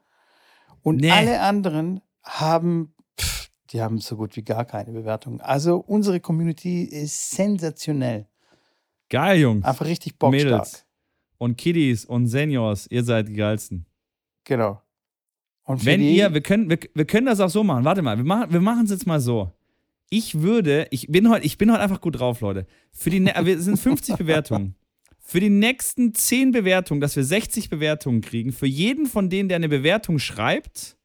Und Nee. alle anderen haben, die haben so gut wie gar keine Bewertungen. Also unsere Community ist sensationell. Geil, Jungs. Einfach richtig bockstark. Mädels. Und Kiddies und Seniors, ihr seid die geilsten. Genau. Und Wenn ihr, wir können, wir, wir können das auch so machen. Warte mal, wir machen wir machen es jetzt mal so. Ich würde, ich bin heute, ich bin heute einfach gut drauf, Leute. Für die, ne- wir sind 50 Bewertungen. Für die nächsten 10 Bewertungen, dass wir 60 Bewertungen kriegen, für jeden von denen, der eine Bewertung schreibt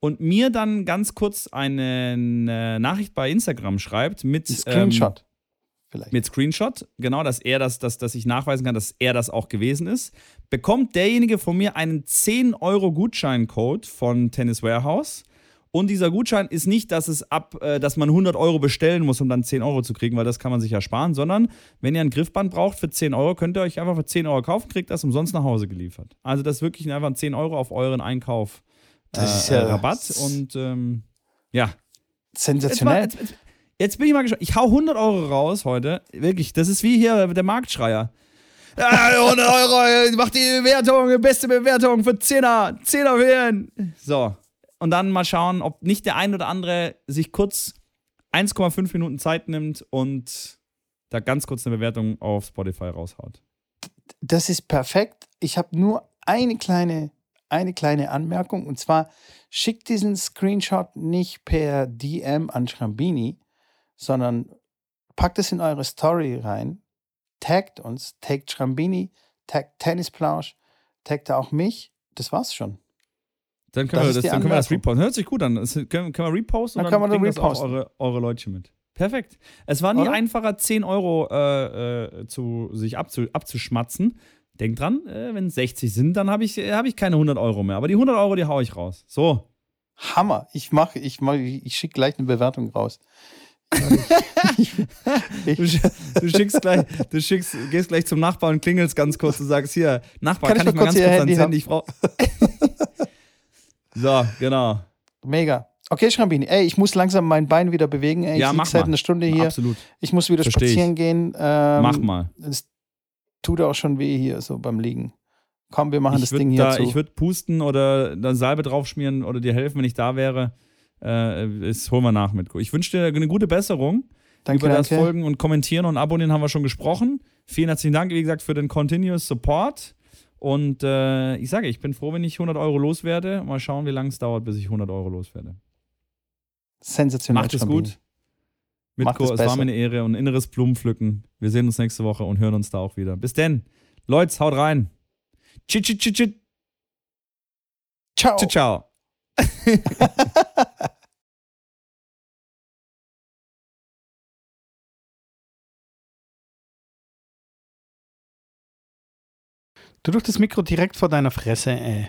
und mir dann ganz kurz eine, Nachricht bei Instagram schreibt mit ein Screenshot. vielleicht. mit Screenshot, genau, dass er das, dass, dass ich nachweisen kann, dass er das auch gewesen ist, bekommt derjenige von mir einen 10 Euro Gutscheincode von Tennis Warehouse. Und dieser Gutschein ist nicht, dass es ab, äh, dass man 100 Euro bestellen muss, um dann 10 Euro zu kriegen, weil das kann man sich ja sparen, sondern wenn ihr ein Griffband braucht für 10 Euro, könnt ihr euch einfach für 10 Euro kaufen, kriegt das umsonst nach Hause geliefert. Also das ist wirklich einfach ein 10 Euro auf euren Einkauf Das ist ja- äh, Rabatt und ähm, ja, Sensationell. jetzt, jetzt, jetzt bin ich mal gespannt. Ich hau 100 Euro raus heute. Wirklich, das ist wie hier der Marktschreier. Ja, 100 Euro, macht die Bewertung, beste Bewertung für 10er. 10er wählen. So. Und dann mal schauen, ob nicht der ein oder andere sich kurz 1,5 Minuten Zeit nimmt und da ganz kurz eine Bewertung auf Spotify raushaut. Das ist perfekt. Ich habe nur eine kleine, eine kleine Anmerkung und zwar schickt diesen Screenshot nicht per DM an Schrambini, sondern packt es in eure Story rein, taggt uns, taggt Schrambini, taggt Tennisplausch, taggt auch mich. Das war's schon. Dann können, Das wir das, dann können wir das reposten. Hört sich gut an. Das können, können wir reposten Dann und kann man kriegen das auch eure, eure Leute mit. Perfekt. Es war nie Oder? einfacher, 10 Euro äh, äh, zu, sich abzu, abzuschmatzen. Denkt dran, äh, wenn es 60 sind, dann habe ich, äh, hab ich keine 100 Euro mehr. Aber die 100 Euro, die hau ich raus. So. Hammer. Ich mache, ich mache, ich schicke gleich eine Bewertung raus. Du, sch- du schickst gleich, du schickst, gehst gleich zum Nachbarn und klingelst ganz kurz und sagst, hier, Nachbar, Kann kann, ich ich mal kurz ganz kurz ans Handy? Ich brauch... so, genau. Mega. Okay, Schrambini, ey, ich muss langsam mein Bein wieder bewegen. Ey, Ja, ich mach lieg seit mal. einer Stunde hier. Absolut. Ich muss wieder Versteh ich. spazieren gehen. Ähm, Mach mal. Tut auch schon weh hier, so beim Liegen. Komm, wir machen ich das Ding hier da, zu. Ich würde pusten oder da Salbe draufschmieren oder dir helfen, wenn ich da wäre. Äh, das holen wir nach mit. Ich wünsche dir eine gute Besserung. danke, Über das danke. Folgen und Kommentieren und Abonnieren haben wir schon gesprochen. Vielen herzlichen Dank, wie gesagt, für den Continuous Support. Und äh, ich sage, ich bin froh, wenn ich 100 Euro loswerde. Mal schauen, wie lange es dauert, bis ich 100 Euro loswerde. Sensationell. Macht es gut. Mitko, es, es war mir eine Ehre und ein inneres Blumenpflücken. Wir sehen uns nächste Woche und hören uns da auch wieder. Bis denn. Leute, haut rein. Tschüss, tschüss, tschüss, tschüss. Ciao. Ciao, ciao. du durch Mikro direkt vor deiner Fresse, ey.